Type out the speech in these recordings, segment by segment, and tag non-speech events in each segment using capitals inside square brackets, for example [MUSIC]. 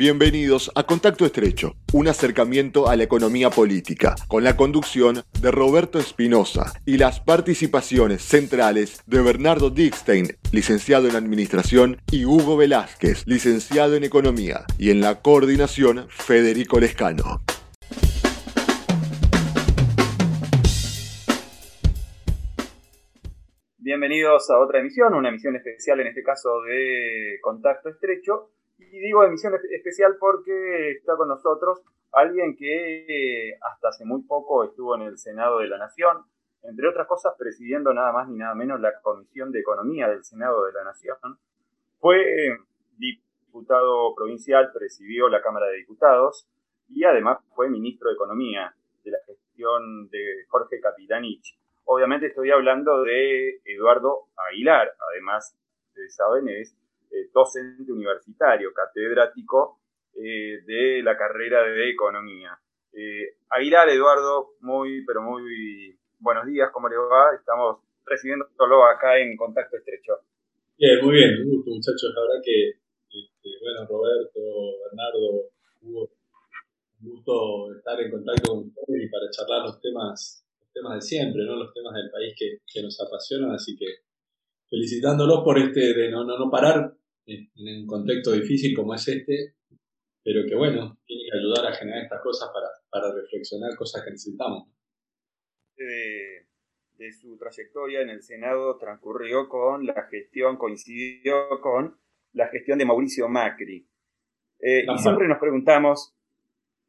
Bienvenidos a Contacto Estrecho, un acercamiento a la economía política, con la conducción de Roberto Espinosa y las participaciones centrales de Bernardo Dickstein, licenciado en Administración, y Hugo Velázquez, licenciado en Economía, y en la coordinación Federico Lescano. Bienvenidos a otra emisión, una emisión especial en este caso de Contacto Estrecho y digo emisión especial porque está con nosotros alguien que hasta hace muy poco estuvo en el Senado de la Nación, entre otras cosas presidiendo nada más ni nada menos la Comisión de Economía del Senado de la Nación. Fue diputado provincial, presidió la Cámara de Diputados y además fue ministro de Economía de la gestión de Jorge Capitanich. Obviamente estoy hablando de Eduardo Aguilar, además, ustedes saben, es eh, docente universitario, catedrático eh, de la carrera de Economía. Eh, Aguilar, Eduardo, muy, pero muy buenos días, ¿cómo le va? Estamos recibiéndolo acá en contacto estrecho. Bien, muy bien, un gusto muchachos, la verdad que, este, bueno, Roberto, Bernardo, Hugo, un gusto estar en contacto con ustedes y para charlar los temas, los temas de siempre, ¿no? los temas del país que, que nos apasionan, así que felicitándolos por este de no, no, no parar en un contexto difícil como es este, pero que bueno, tiene que ayudar a generar estas cosas para, para reflexionar cosas que necesitamos. De, de, su trayectoria en el Senado transcurrió con la gestión, coincidió con la gestión de Mauricio Macri. Eh, y siempre nos preguntamos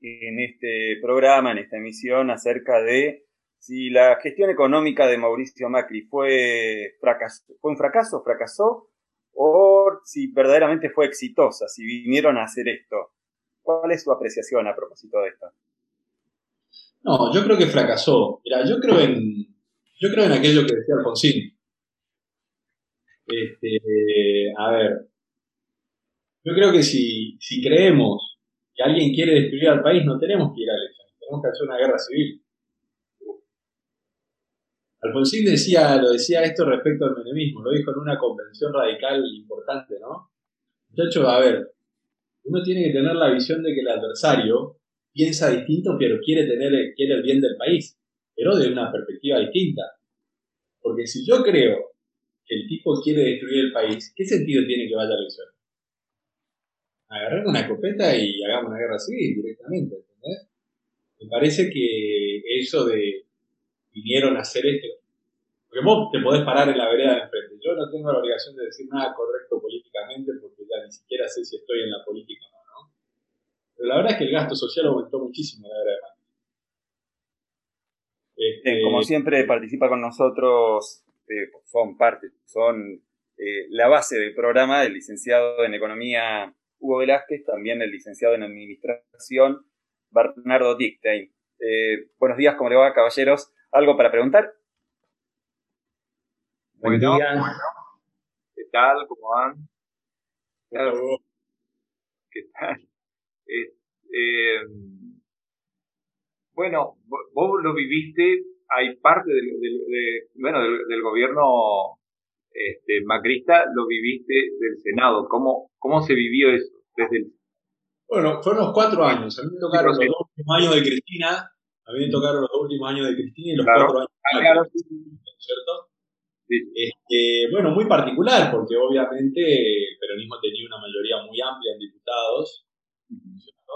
en este programa, en esta emisión, acerca de si la gestión económica de Mauricio Macri fue, fracaso, fue un fracaso, fracasó, o si verdaderamente fue exitosa, si vinieron a hacer esto. ¿Cuál es su apreciación a propósito de esto? No, yo creo que fracasó. Mira, yo creo en, yo creo en aquello que decía Alfonsín. Este, a ver, yo creo que si, si creemos que alguien quiere destruir al país, no tenemos que ir a elecciones, tenemos que hacer una guerra civil. Alfonsín decía, lo decía esto respecto al menemismo, lo dijo en una convención radical importante, ¿no? Muchachos, a ver, uno tiene que tener la visión de que el adversario piensa distinto, pero quiere tener quiere el bien del país, pero de una perspectiva distinta. Porque si yo creo que el tipo quiere destruir el país, ¿qué sentido tiene que vaya a la elección? Agarrar una escopeta y hagamos una guerra civil directamente, ¿entendés? Me parece que eso de vinieron a hacer esto. Porque vos te podés parar en la vereda de enfrente. Yo no tengo la obligación de decir nada correcto políticamente porque ya ni siquiera sé si estoy en la política o no, ¿no? Pero la verdad es que el gasto social aumentó muchísimo en la era de este, Como siempre participa con nosotros, eh, son parte, son eh, la base del programa, el licenciado en Economía Hugo Velázquez, también el licenciado en Administración Bernardo Dickstein. Eh, buenos días, ¿cómo le va, caballeros? ¿Algo para preguntar? Bueno, bueno. ¿Qué tal? ¿Cómo van? ¿Qué tal? Eh, bueno, vos lo viviste, hay parte del, bueno, del, gobierno este, macrista, lo viviste del Senado. ¿Cómo, ¿Cómo se vivió eso desde el... Bueno, fueron los cuatro años. A mí me tocaron los dos años de Cristina a mí me tocaron los últimos años de Cristina y los cuatro años de claro. ¿cierto? Este, bueno, muy particular, porque obviamente el peronismo tenía una mayoría muy amplia en diputados, ¿cierto?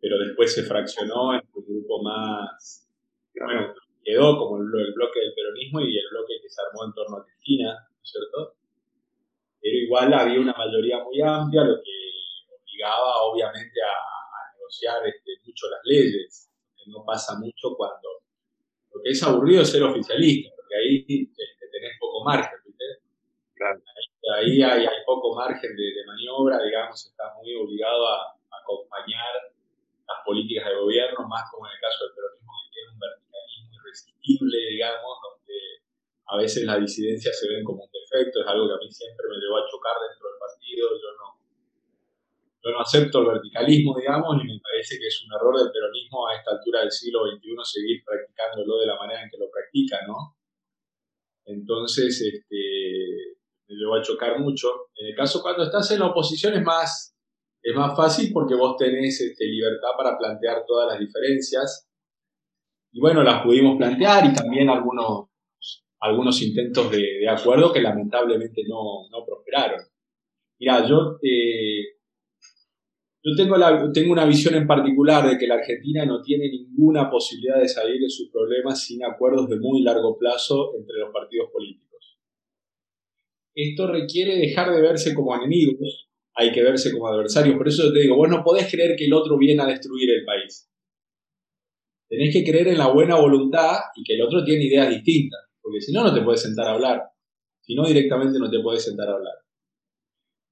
pero después se fraccionó en un grupo más, bueno, quedó como el, bloque del peronismo y el bloque que se armó en torno a Cristina, ¿cierto? Pero igual había una mayoría muy amplia, lo que obligaba obviamente a, a negociar este, mucho las leyes no pasa mucho cuando... Lo que es aburrido es ser oficialista, porque ahí este, tenés poco margen, ¿viste? Ahí, hay, hay, poco margen de, maniobra, digamos, estás muy obligado a, acompañar las políticas de gobierno, más como en el caso del peronismo, que tiene un verticalismo irresistible, digamos, donde a veces las disidencias se ven como un defecto, es algo que a mí siempre me llevó a chocar dentro del partido, yo no, yo no acepto el verticalismo, digamos, y me parece que es un error del peronismo a esta altura del siglo XXI seguir practicándolo de la manera en que lo practica, ¿no? Entonces, este, me llevó a chocar mucho. En el caso cuando estás en la oposición es más, es más fácil porque vos tenés este, libertad para plantear todas las diferencias. Y bueno, las pudimos plantear y también algunos, algunos intentos de, acuerdo que lamentablemente no, no prosperaron. Mira, yo, eh, yo tengo, una visión en particular de que la Argentina no tiene ninguna posibilidad de salir de sus problemas sin acuerdos de muy largo plazo entre los partidos políticos. Esto requiere dejar de verse como enemigos hay que verse como adversarios. Por eso te digo, vos no podés creer que el otro viene a destruir el país. Tenés que creer en la buena voluntad y que el otro tiene ideas distintas, porque si no, no te puedes sentar a hablar. Si no, directamente no te puedes sentar a hablar.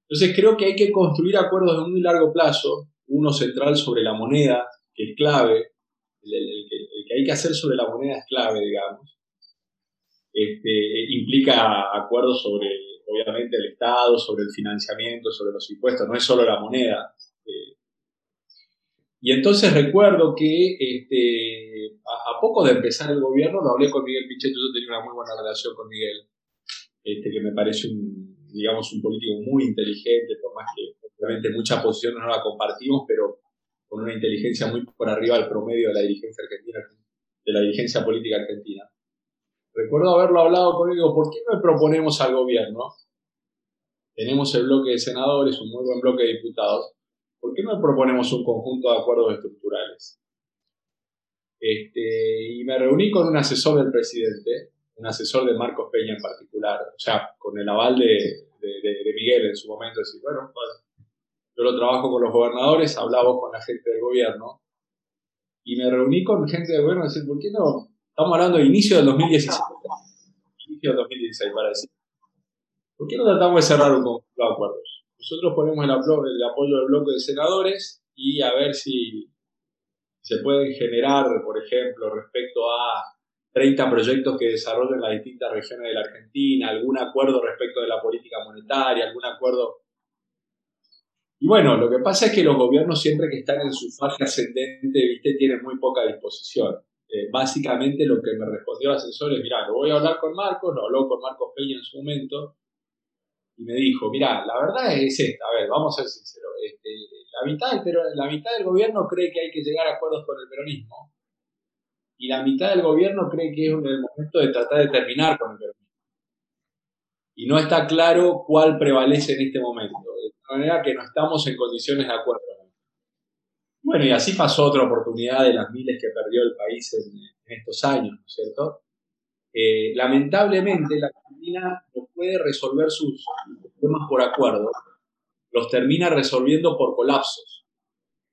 Entonces creo que hay que construir acuerdos de muy largo plazo, uno central sobre la moneda, que es clave, el, que hay que hacer sobre la moneda es clave, digamos. Este, implica acuerdos sobre obviamente el Estado, sobre el financiamiento, sobre los impuestos, no es solo la moneda. Eh. y entonces recuerdo que este, a, poco de empezar el gobierno, lo hablé con Miguel Pichetto, yo tenía una muy buena relación con Miguel, este, que me parece un, digamos, un político muy inteligente, por más que obviamente muchas posiciones no la compartimos, pero con una inteligencia muy por arriba del promedio de la dirigencia argentina, de la dirigencia política argentina. Recuerdo haberlo hablado con él, digo, ¿por qué no proponemos al gobierno? Tenemos el bloque de senadores, un muy buen bloque de diputados. ¿Por qué no proponemos un conjunto de acuerdos estructurales? Este, y me reuní con un asesor del presidente, un asesor de Marcos Peña en particular, o sea, con el aval de, de, Miguel en su momento, decir, bueno, yo lo trabajo con los gobernadores, hablamos con la gente del gobierno, y me reuní con gente del gobierno decir, ¿por qué no Estamos hablando de inicio del 2016. Inicio del 2016, para decir. ¿Por qué no tratamos de cerrar un conjunto de acuerdos? Nosotros ponemos el, apoyo del bloque de senadores y a ver si se pueden generar, por ejemplo, respecto a 30 proyectos que desarrollen las distintas regiones de la Argentina, algún acuerdo respecto de la política monetaria, algún acuerdo... Y bueno, lo que pasa es que los gobiernos siempre que están en su fase ascendente, viste, tienen muy poca disposición. Eh, básicamente lo que me respondió el asesor es, mira, lo voy a hablar con Marcos, lo habló con Marcos Peña en su momento, y me dijo, mira, la verdad es esta, a ver, vamos a ser sinceros, este, la, mitad la mitad del gobierno cree que hay que llegar a acuerdos con el peronismo, y la mitad del gobierno cree que es el momento de tratar de terminar con el peronismo. Y no está claro cuál prevalece en este momento, de manera que no estamos en condiciones de acuerdo. Bueno, y así pasó otra oportunidad de las miles que perdió el país en, estos años, ¿no es cierto? Eh, lamentablemente, la Argentina no puede resolver sus problemas por acuerdo, los termina resolviendo por colapsos.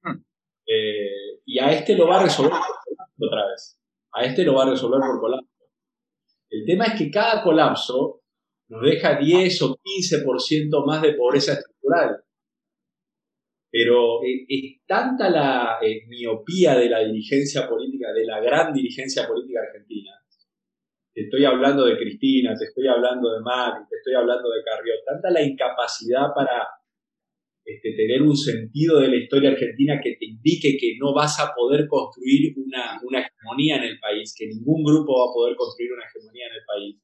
Hmm. Eh, y a este lo va a resolver otra vez. A este lo va a resolver por colapso. El tema es que cada colapso nos deja 10 o 15% más de pobreza estructural. Pero es tanta la eh, miopía de la dirigencia política, de la gran dirigencia política argentina. Te estoy hablando de Cristina, te estoy hablando de Macri, te estoy hablando de Carrió. Tanta la incapacidad para este, tener un sentido de la historia argentina que te indique que no vas a poder construir una, una hegemonía en el país, que ningún grupo va a poder construir una hegemonía en el país.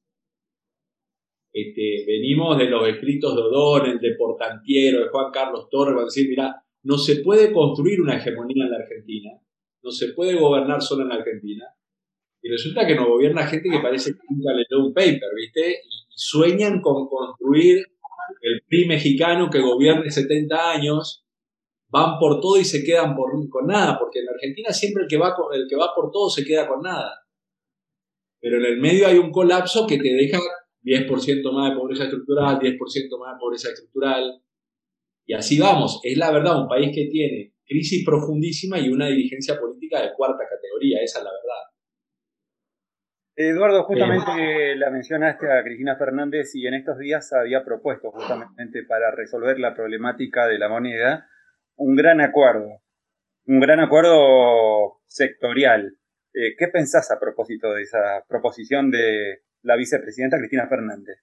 Este, venimos de los escritos de O'Donnell, de Portantiero, de Juan Carlos Torres, van decir, mira, no se puede construir una hegemonía en la Argentina, no se puede gobernar solo en la Argentina. Y resulta que nos gobierna gente que parece que nunca leyó un paper, ¿viste? Y, sueñan con construir el PRI mexicano que gobierne 70 años, van por todo y se quedan por, con nada, porque en Argentina siempre el que, va, el que va por todo se queda con nada. Pero en el medio hay un colapso que te deja 10% más de pobreza estructural, 10% más de pobreza estructural, y así vamos, es la verdad, un país que tiene crisis profundísima y una dirigencia política de cuarta categoría, esa es la verdad. Eduardo, justamente la mencionaste a Cristina Fernández y en estos días había propuesto justamente para resolver la problemática de la moneda un gran acuerdo, un gran acuerdo sectorial. Eh, ¿Qué pensás a propósito de esa proposición de la vicepresidenta Cristina Fernández?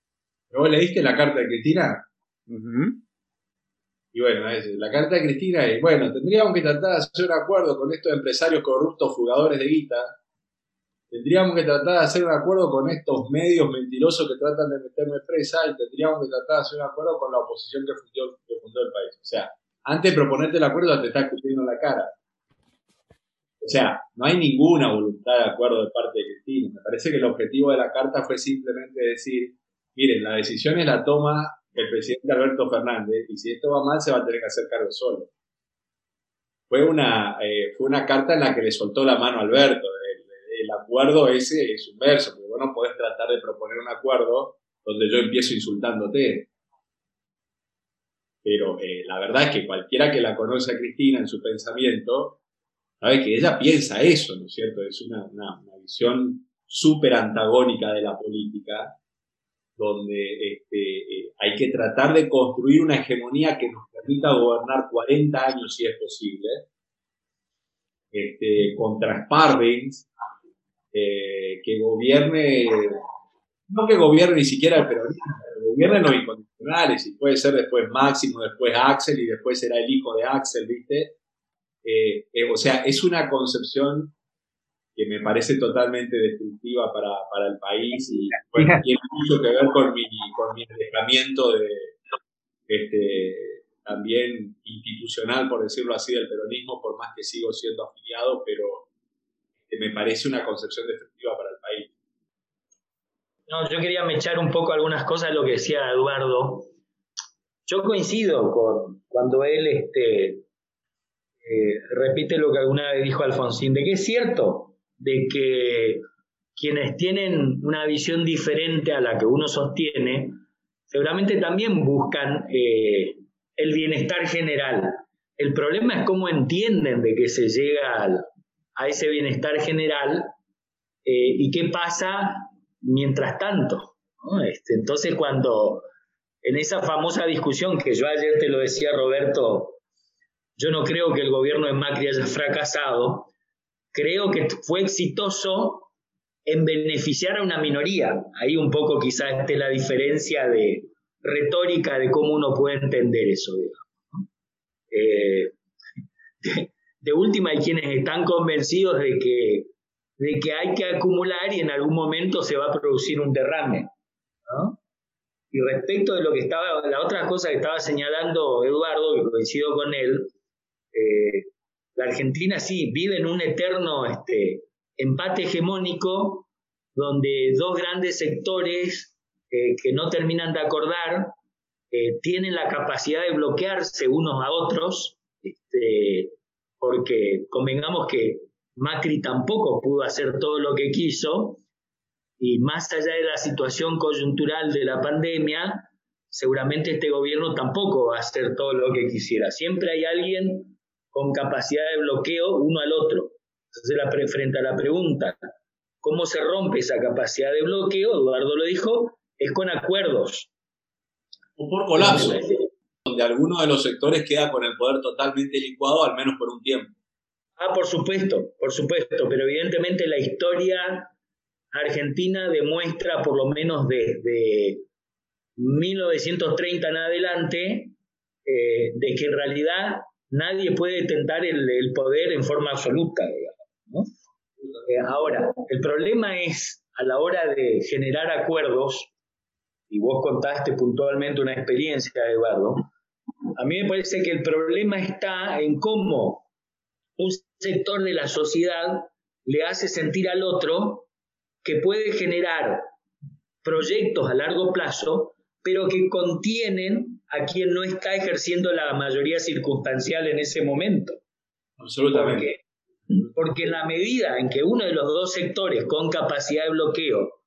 ¿Vos leíste la carta de Cristina? Y bueno, la carta de Cristina es, bueno, tendríamos que tratar de hacer un acuerdo con estos empresarios corruptos jugadores de guita. Tendríamos que tratar de hacer un acuerdo con estos medios mentirosos que tratan de meterme presa y tendríamos que tratar de hacer un acuerdo con la oposición que fundó, el país. O sea, antes de proponerte el acuerdo te está escupiendo la cara. O sea, no hay ninguna voluntad de acuerdo de parte de Cristina. Me parece que el objetivo de la carta fue simplemente decir, miren, la decisión es la toma el presidente Alberto Fernández y si esto va mal se va a tener que hacer cargo solo. Fue una, eh, fue una carta en la que le soltó la mano a Alberto. Acuerdo ese es un verso, porque vos no podés tratar de proponer un acuerdo donde yo empiezo insultándote. Pero eh, la verdad es que cualquiera que la conoce a Cristina en su pensamiento, sabe que ella piensa eso, ¿no es cierto? Es una, visión súper antagónica de la política donde este, eh, hay que tratar de construir una hegemonía que nos permita gobernar 40 años si es posible, este, contra Sparrings, eh, que gobierne, no que gobierne ni siquiera el peronismo, que gobierne los incondicionales, y puede ser después Máximo, después Axel, y después será el hijo de Axel, ¿viste? Eh, o sea, es una concepción que me parece totalmente destructiva para, para el país y tiene mucho que ver con mi, con mi alejamiento de, este, también institucional, por decirlo así, del peronismo, por más que sigo siendo afiliado, pero me parece una concepción destructiva para el país. No, yo quería mechar un poco algunas cosas de lo que decía Eduardo. Yo coincido con cuando él este, eh, repite lo que alguna vez dijo Alfonsín, de que es cierto, de que quienes tienen una visión diferente a la que uno sostiene, seguramente también buscan eh, el bienestar general. El problema es cómo entienden de que se llega a ese bienestar general eh, y qué pasa mientras tanto. Este, entonces, cuando en esa famosa discusión que yo ayer te lo decía Roberto, yo no creo que el gobierno de Macri haya fracasado, creo que fue exitoso en beneficiar a una minoría. Ahí un poco quizás esté la diferencia de retórica de cómo uno puede entender eso. Eh, de, última hay quienes están convencidos de que, de que hay que acumular y en algún momento se va a producir un derrame. Y respecto de lo que estaba, la otra cosa que estaba señalando Eduardo, que coincido con él, eh, la Argentina sí vive en un eterno este, empate hegemónico donde dos grandes sectores eh, que no terminan de acordar eh, tienen la capacidad de bloquearse unos a otros, este, porque convengamos que Macri tampoco pudo hacer todo lo que quiso, y más allá de la situación coyuntural de la pandemia, seguramente este gobierno tampoco va a hacer todo lo que quisiera. Siempre hay alguien con capacidad de bloqueo uno al otro. Entonces, la frente a la pregunta, ¿cómo se rompe esa capacidad de bloqueo? Eduardo lo dijo, es con acuerdos. O por colapso, donde alguno de los sectores queda con el poder totalmente licuado, al menos por un tiempo. Ah, por supuesto, por supuesto, pero evidentemente la historia argentina demuestra, por lo menos desde 1930 en adelante, eh, de que en realidad nadie puede tentar el, poder en forma absoluta, digamos. Eh, ahora, el problema es a la hora de generar acuerdos, y vos contaste puntualmente una experiencia, Eduardo, a mí me parece que el problema está en cómo un sector de la sociedad le hace sentir al otro que puede generar proyectos a largo plazo, pero que contienen a quien no está ejerciendo la mayoría circunstancial en ese momento. Absolutamente. Porque, en la medida en que uno de los dos sectores con capacidad de bloqueo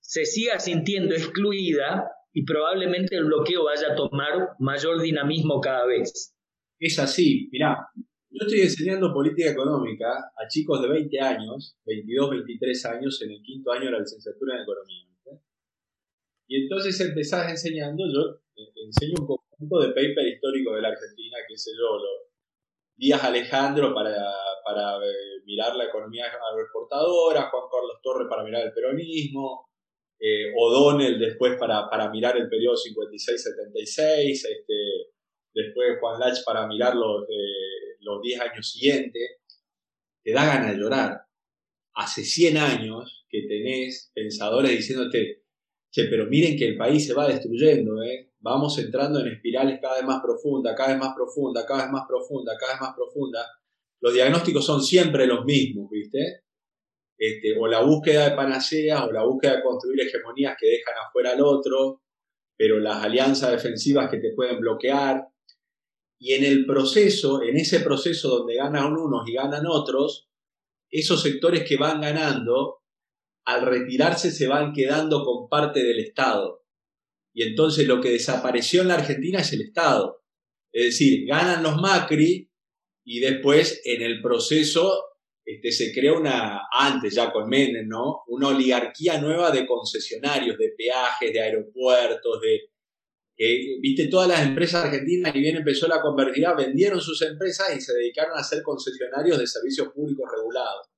se siga sintiendo excluida y probablemente el bloqueo vaya a tomar mayor dinamismo cada vez. Es así, mirá, yo estoy enseñando política económica a chicos de 20 años, 22, 23 años en el quinto año de la licenciatura en economía. Y entonces empezás enseñando, yo enseño un conjunto de paper histórico de la Argentina, que sé yo, lo, Díaz Alejandro para, para eh, mirar la economía agroexportadora, Juan Carlos Torres para mirar el peronismo, eh, O'Donnell después para, para, mirar el periodo 56-76, este, después Juan Lach para mirar los, eh, los 10 años siguientes, te da ganas de llorar. Hace 100 años que tenés pensadores diciéndote, pero miren que el país se va destruyendo, ¿eh? vamos entrando en espirales cada vez más profundas, cada vez más profundas, cada vez más profundas, cada vez más profundas, los diagnósticos son siempre los mismos, ¿viste? Este, o la búsqueda de panaceas o la búsqueda de construir hegemonías que dejan afuera al otro, pero las alianzas defensivas que te pueden bloquear. Y en el proceso, en ese proceso donde ganan unos y ganan otros, esos sectores que van ganando, al retirarse se van quedando con parte del Estado. Y entonces lo que desapareció en la Argentina es el Estado. Es decir, ganan los Macri y después en el proceso este, se crea una, antes ya con Menem, ¿no? Una oligarquía nueva de concesionarios, de peajes, de aeropuertos, de... Viste, todas las empresas argentinas, y bien empezó la convertirá, vendieron sus empresas y se dedicaron a ser concesionarios de servicios públicos regulados.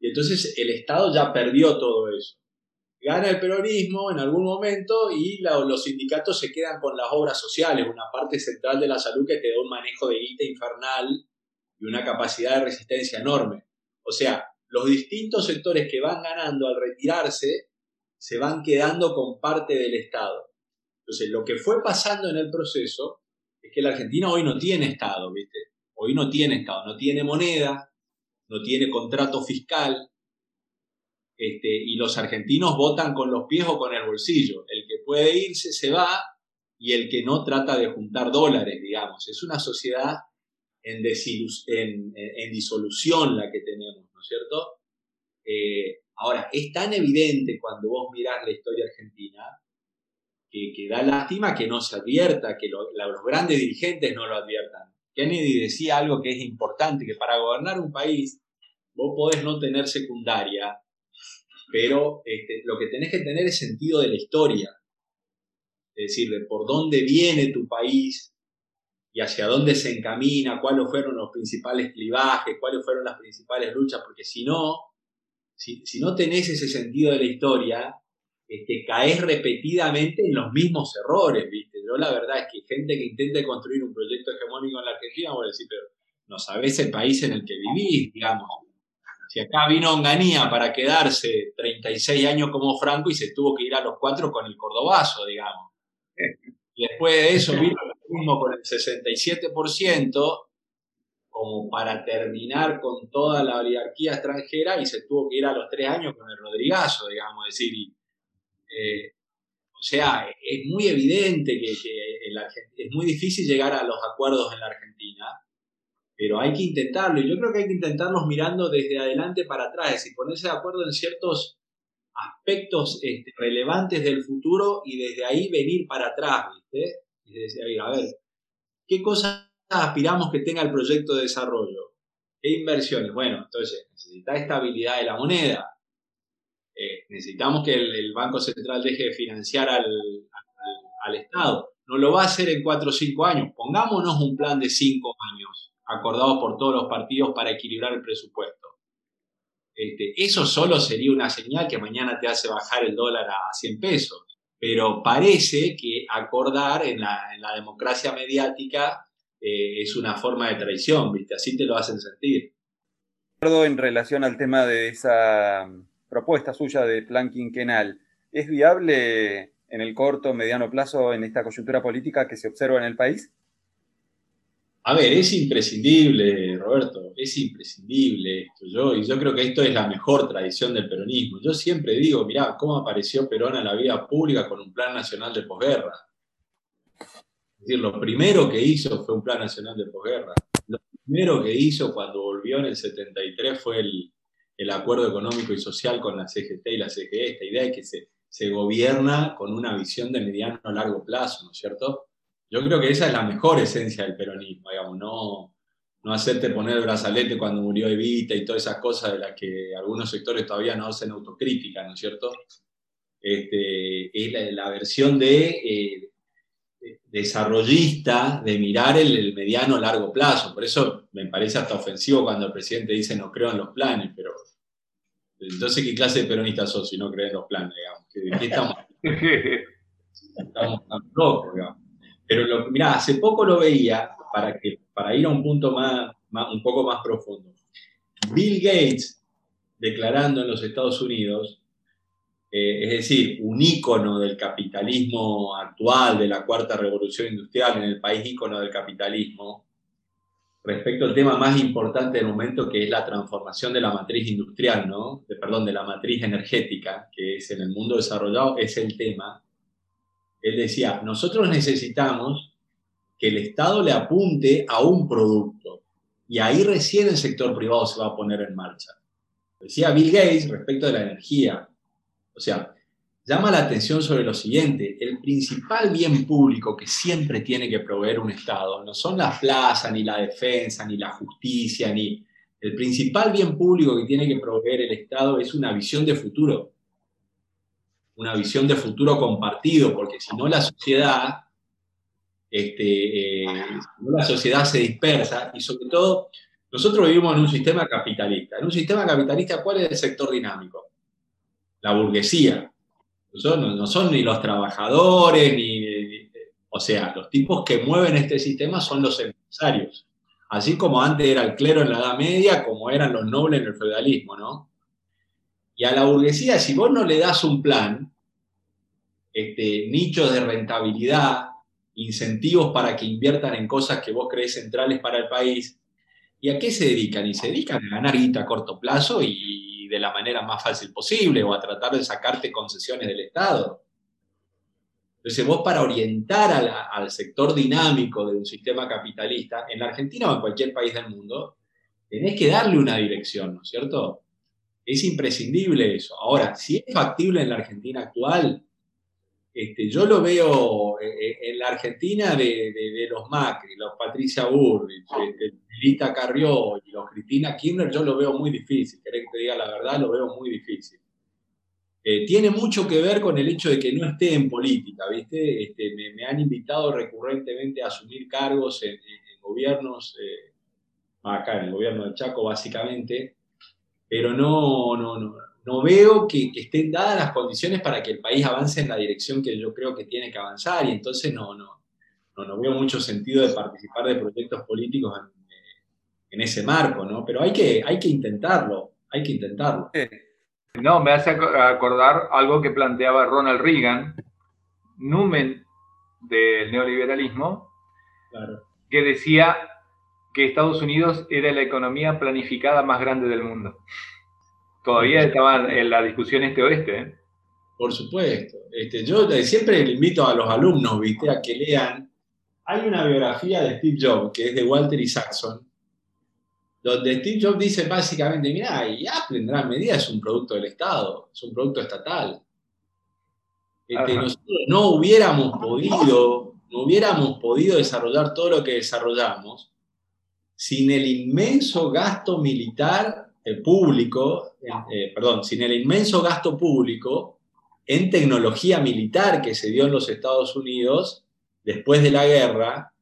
Y entonces el Estado ya perdió todo eso. Gana el peronismo en algún momento y los sindicatos se quedan con las obras sociales, una parte central de la salud que te da un manejo de guita infernal y una capacidad de resistencia enorme. O sea, los distintos sectores que van ganando al retirarse se van quedando con parte del Estado. Entonces, lo que fue pasando en el proceso es que la Argentina hoy no tiene Estado, ¿viste? Hoy no tiene Estado, no tiene moneda, no tiene contrato fiscal, este, y los argentinos votan con los pies o con el bolsillo. El que puede irse se va y el que no trata de juntar dólares, digamos. Es una sociedad en, en, disolución la que tenemos, ¿no es cierto? Eh, ahora, es tan evidente cuando vos mirás la historia argentina que, que da lástima que no se advierta, que los grandes dirigentes no lo adviertan. Kennedy decía algo que es importante, que para gobernar un país vos podés no tener secundaria, pero este, lo que tenés que tener es sentido de la historia. Es decir, de por dónde viene tu país, y hacia dónde se encamina, cuáles fueron los principales clivajes, cuáles fueron las principales luchas, porque si no, si, no tenés ese sentido de la historia, este, caes repetidamente en los mismos errores, ¿viste? Yo la verdad es que gente que intente construir un proyecto hegemónico en la Argentina, voy a decir, pero no sabés el país en el que vivís, digamos. Si acá vino Onganía para quedarse 36 años como Franco y se tuvo que ir a los cuatro con el cordobazo, digamos. Después de eso vino con el 67%, como para terminar con toda la oligarquía extranjera y se tuvo que ir a los tres años con el Rodrigazo, digamos, decir, eh, o sea, es muy evidente que, es muy difícil llegar a los acuerdos en la Argentina, pero hay que intentarlo, y yo creo que hay que intentarlos mirando desde adelante para atrás, y ponerse de acuerdo en ciertos aspectos este, relevantes del futuro y desde ahí venir para atrás, ¿viste? Y decía, a ver, ¿qué cosas aspiramos que tenga el proyecto de desarrollo? ¿Qué inversiones? Bueno, entonces necesita estabilidad de la moneda. Eh, necesitamos que el, Banco Central deje de financiar al, al, Estado. No lo va a hacer en cuatro o cinco años. Pongámonos un plan de cinco años acordado por todos los partidos para equilibrar el presupuesto. Este, eso solo sería una señal que mañana te hace bajar el dólar a 100 pesos pero parece que acordar en la, democracia mediática eh, es una forma de traición, ¿viste? Así te lo hacen sentir. En relación al tema de esa propuesta suya de plan quinquenal, ¿es viable en el corto, mediano plazo en esta coyuntura política que se observa en el país? A ver, es imprescindible, Roberto, es imprescindible esto. Yo, y yo creo que esto es la mejor tradición del peronismo. Yo siempre digo, mirá, cómo apareció Perón en la vida pública con un plan nacional de posguerra. Es decir, lo primero que hizo fue un plan nacional de posguerra. Lo primero que hizo cuando volvió en el 73 fue el, acuerdo económico y social con la CGT y la CGE, esta idea de que se, se gobierna con una visión de mediano a largo plazo, ¿no es cierto? Yo creo que esa es la mejor esencia del peronismo, digamos, no, no hacerte poner el brazalete cuando murió Evita y todas esas cosas de las que algunos sectores todavía no hacen autocrítica, ¿no es cierto? Este, es la, versión eh, de, desarrollista de mirar el, el, mediano largo plazo. Por eso me parece hasta ofensivo cuando el presidente dice no creo en los planes, pero entonces ¿qué clase de peronista sos si no crees en los planes, digamos? qué estamos? [LAUGHS] estamos tan locos, digamos. Pero lo, mirá, hace poco lo veía, para, que, para ir a un punto más, un poco más profundo. Bill Gates, declarando en los Estados Unidos, eh, es decir, un ícono del capitalismo actual, de la cuarta revolución industrial en el país ícono del capitalismo, respecto al tema más importante del momento, que es la transformación de la matriz industrial, ¿no? De, perdón, de la matriz energética, que es en el mundo desarrollado, es el tema. Él decía, nosotros necesitamos que el Estado le apunte a un producto y ahí recién el sector privado se va a poner en marcha. Decía Bill Gates respecto de la energía. O sea, llama la atención sobre lo siguiente, el principal bien público que siempre tiene que proveer un Estado no son las plazas, ni la defensa, ni la justicia, ni... El principal bien público que tiene que proveer el Estado es una visión de futuro, una visión de futuro compartido, porque si no la sociedad, este, eh, si no la sociedad se dispersa y sobre todo nosotros vivimos en un sistema capitalista. En un sistema capitalista, ¿cuál es el sector dinámico? La burguesía. No son, ni los trabajadores, ni, O sea, los tipos que mueven este sistema son los empresarios. Así como antes era el clero en la Edad Media, como eran los nobles en el feudalismo, ¿no? Y a la burguesía, si vos no le das un plan, este, nichos de rentabilidad, incentivos para que inviertan en cosas que vos crees centrales para el país, ¿Y a qué se dedican? Y se dedican a ganar guita a corto plazo y de la manera más fácil posible o a tratar de sacarte concesiones del Estado. Entonces vos para orientar al sector dinámico de un sistema capitalista, en la Argentina o en cualquier país del mundo, tenés que darle una dirección, ¿no es cierto? Es imprescindible eso. Ahora, si es factible en la Argentina actual, este, yo lo veo eh, eh, en la Argentina de, los Macri, los Patricia Burrich, de Lita Carrió y los Cristina Kirchner, yo lo veo muy difícil. Querés que te diga la verdad, lo veo muy difícil. Eh, tiene mucho que ver con el hecho de que no esté en política, ¿viste? Este, me, han invitado recurrentemente a asumir cargos en, gobiernos, acá en el gobierno de Chaco básicamente, pero no, no, no, no veo que, estén dadas las condiciones para que el país avance en la dirección que yo creo que tiene que avanzar y entonces no, no, no, veo mucho sentido de participar de proyectos políticos en, ese marco, ¿no? Pero hay que, hay que intentarlo, hay que intentarlo. No, me hace acordar algo que planteaba Ronald Reagan, numen del neoliberalismo, que decía que Estados Unidos era la economía planificada más grande del mundo. Todavía estaban en la discusión este-oeste. ¿eh? Por supuesto. Este, yo siempre le invito a los alumnos, ¿viste? A que lean. Hay una biografía de Steve Jobs, que es de Walter Isaacson, donde Steve Jobs dice básicamente, mira, y Apple en gran medida es un producto del Estado, es un producto estatal. Este, nosotros no hubiéramos podido, no hubiéramos podido desarrollar todo lo que desarrollamos sin el inmenso gasto militar público, eh, perdón, sin el inmenso gasto público en tecnología militar que se dio en los Estados Unidos después de la guerra,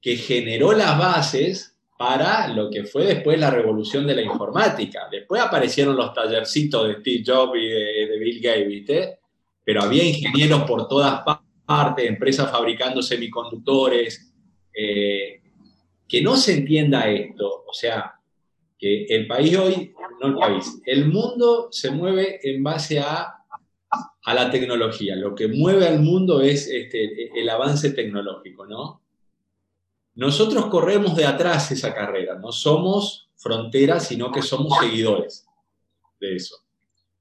que generó las bases para lo que fue después la revolución de la informática. Después aparecieron los tallercitos de Steve Jobs y de, Bill Gates, Pero había ingenieros por todas partes, empresas fabricando semiconductores. Eh, que no se entienda esto, o sea, que el país hoy, no el país, el mundo se mueve en base a, a la tecnología. Lo que mueve al mundo es este, el avance tecnológico, ¿no? Nosotros corremos de atrás esa carrera, no somos fronteras, sino que somos seguidores de eso.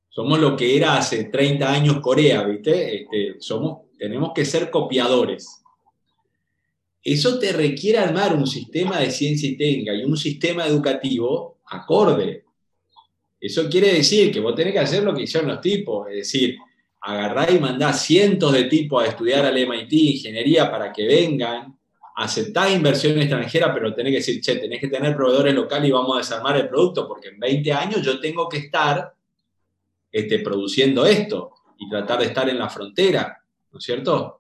Somos lo que era hace 30 años Corea, ¿viste? Este, somos, tenemos que ser copiadores eso te requiere armar un sistema de ciencia y técnica y un sistema educativo acorde. Eso quiere decir que vos tenés que hacer lo que hicieron los tipos, es decir, agarrar y mandar cientos de tipos a estudiar al MIT ingeniería para que vengan, aceptar inversión extranjera, pero tenés que decir, che, tenés que tener proveedores locales y vamos a desarmar el producto, porque en 20 años yo tengo que estar este, produciendo esto y tratar de estar en la frontera, ¿no es cierto?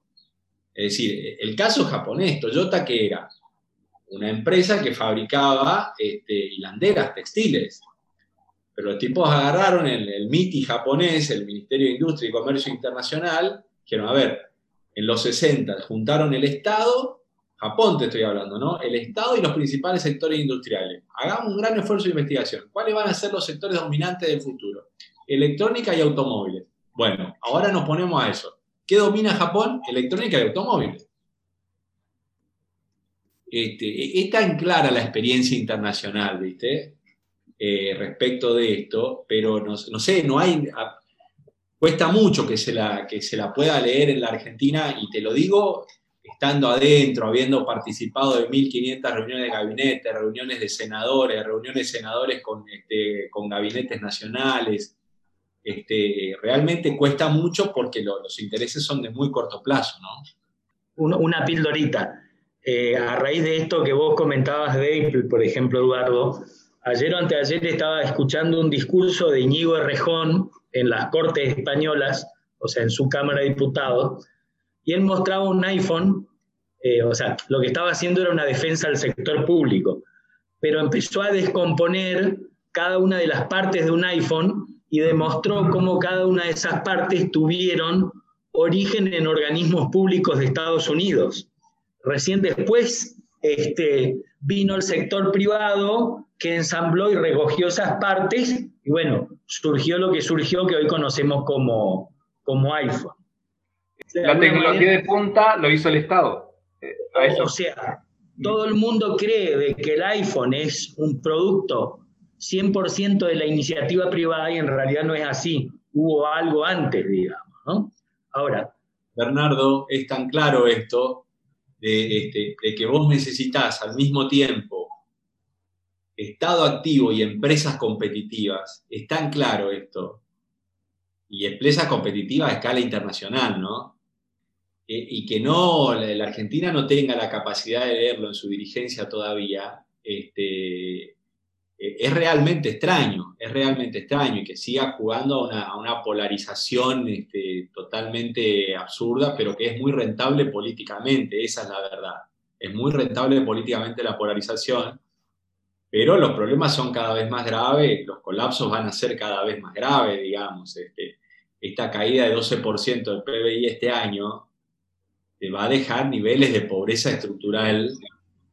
Es decir, el caso japonés, Toyota, que era una empresa que fabricaba este, hilanderas textiles. Pero los tipos agarraron el, el MITI japonés, el Ministerio de Industria y Comercio Internacional, dijeron, a ver, en los 60 juntaron el Estado, Japón te estoy hablando, ¿no? El Estado y los principales sectores industriales. Hagamos un gran esfuerzo de investigación. ¿Cuáles van a ser los sectores dominantes del futuro? Electrónica y automóviles. Bueno, ahora nos ponemos a eso. ¿Qué domina Japón? Electrónica y automóviles. Este, es tan clara la experiencia internacional, ¿viste? Eh, respecto de esto, pero no, sé, no hay, cuesta mucho que se, la, que se la pueda leer en la Argentina y te lo digo estando adentro, habiendo participado de 1.500 reuniones de gabinete, reuniones de senadores, reuniones de senadores con, este, con gabinetes nacionales, este, realmente cuesta mucho porque los intereses son de muy corto plazo, ¿no? Una, pildorita. Eh, a raíz de esto que vos comentabas de por ejemplo, Eduardo, ayer o anteayer estaba escuchando un discurso de Íñigo Errejón en las Cortes Españolas, o sea, en su Cámara de Diputados, y él mostraba un iPhone, eh, o sea, lo que estaba haciendo era una defensa del sector público, pero empezó a descomponer cada una de las partes de un iPhone y demostró cómo cada una de esas partes tuvieron origen en organismos públicos de Estados Unidos. Recién después este, vino el sector privado que ensambló y recogió esas partes y bueno, surgió lo que surgió que hoy conocemos como, como iPhone. La tecnología de punta lo hizo el Estado. Eh, o sea, todo el mundo cree de que el iPhone es un producto 100% de la iniciativa privada y en realidad no es así. Hubo algo antes, digamos, ¿no? Ahora. Bernardo, es tan claro esto de, este, de que vos necesitas al mismo tiempo Estado activo y empresas competitivas. Es tan claro esto. Y empresas competitivas a escala internacional, ¿no? Y que no, la, Argentina no tenga la capacidad de leerlo en su dirigencia todavía, este, eh, es realmente extraño, es realmente extraño y que siga jugando a una, polarización este, totalmente absurda, pero que es muy rentable políticamente, esa es la verdad. Es muy rentable políticamente la polarización, pero los problemas son cada vez más graves, los colapsos van a ser cada vez más graves, digamos. Este, esta caída de 12% del PBI este año te va a dejar niveles de pobreza estructural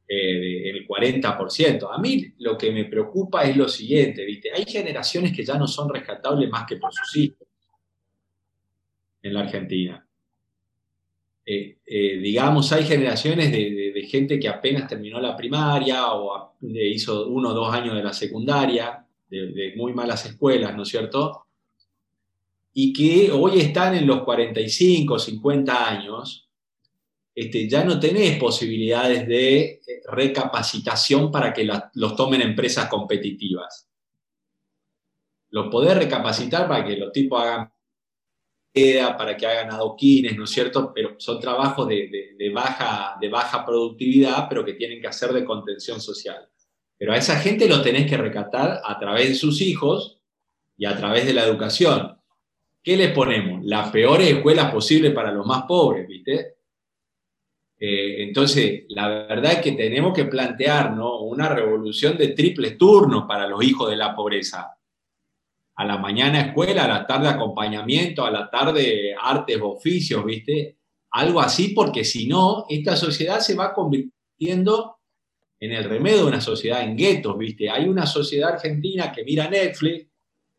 eh, el 40%. A mí lo que me preocupa es lo siguiente, ¿viste? Hay generaciones que ya no son rescatables más que por sus hijos en la Argentina. Eh, eh, digamos, hay generaciones de, gente que apenas terminó la primaria o hizo uno o dos años de la secundaria, de, de muy malas escuelas, ¿no es cierto? Y que hoy están en los 45, 50 años este, ya no tenés posibilidades de eh, recapacitación para que los tomen empresas competitivas. Los podés recapacitar para que los tipos hagan para que hagan adoquines, ¿no es cierto? Pero son trabajos de, baja, de baja productividad, pero que tienen que hacer de contención social. Pero a esa gente lo tenés que recatar a través de sus hijos y a través de la educación. ¿Qué les ponemos? Las peores escuelas posibles para los más pobres, ¿viste? Eh, entonces, la verdad es que tenemos que plantear una revolución de triples turnos para los hijos de la pobreza. A la mañana escuela, a la tarde acompañamiento, a la tarde artes oficios, ¿viste? Algo así, porque si no, esta sociedad se va convirtiendo en el remedio de una sociedad en guetos, ¿viste? Hay una sociedad argentina que mira Netflix,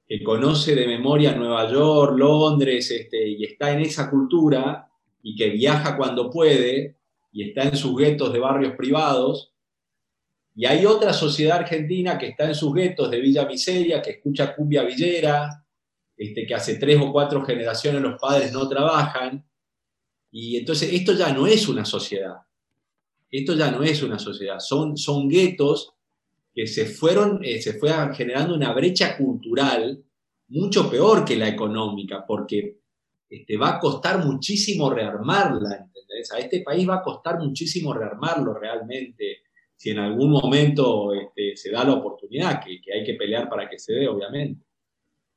que conoce de memoria Nueva York, Londres, este, y está en esa cultura y que viaja cuando puede, y está en sus guetos de barrios privados, y hay otra sociedad argentina que está en sus guetos de Villa Miseria, que escucha cumbia villera, este, que hace tres o cuatro generaciones los padres no trabajan, y entonces esto ya no es una sociedad, esto ya no es una sociedad, son, son guetos que se fueron, eh, se fue generando una brecha cultural mucho peor que la económica, porque este, va a costar muchísimo rearmarla, a este país va a costar muchísimo rearmarlo realmente, si en algún momento este, se da la oportunidad, que, hay que pelear para que se dé, obviamente.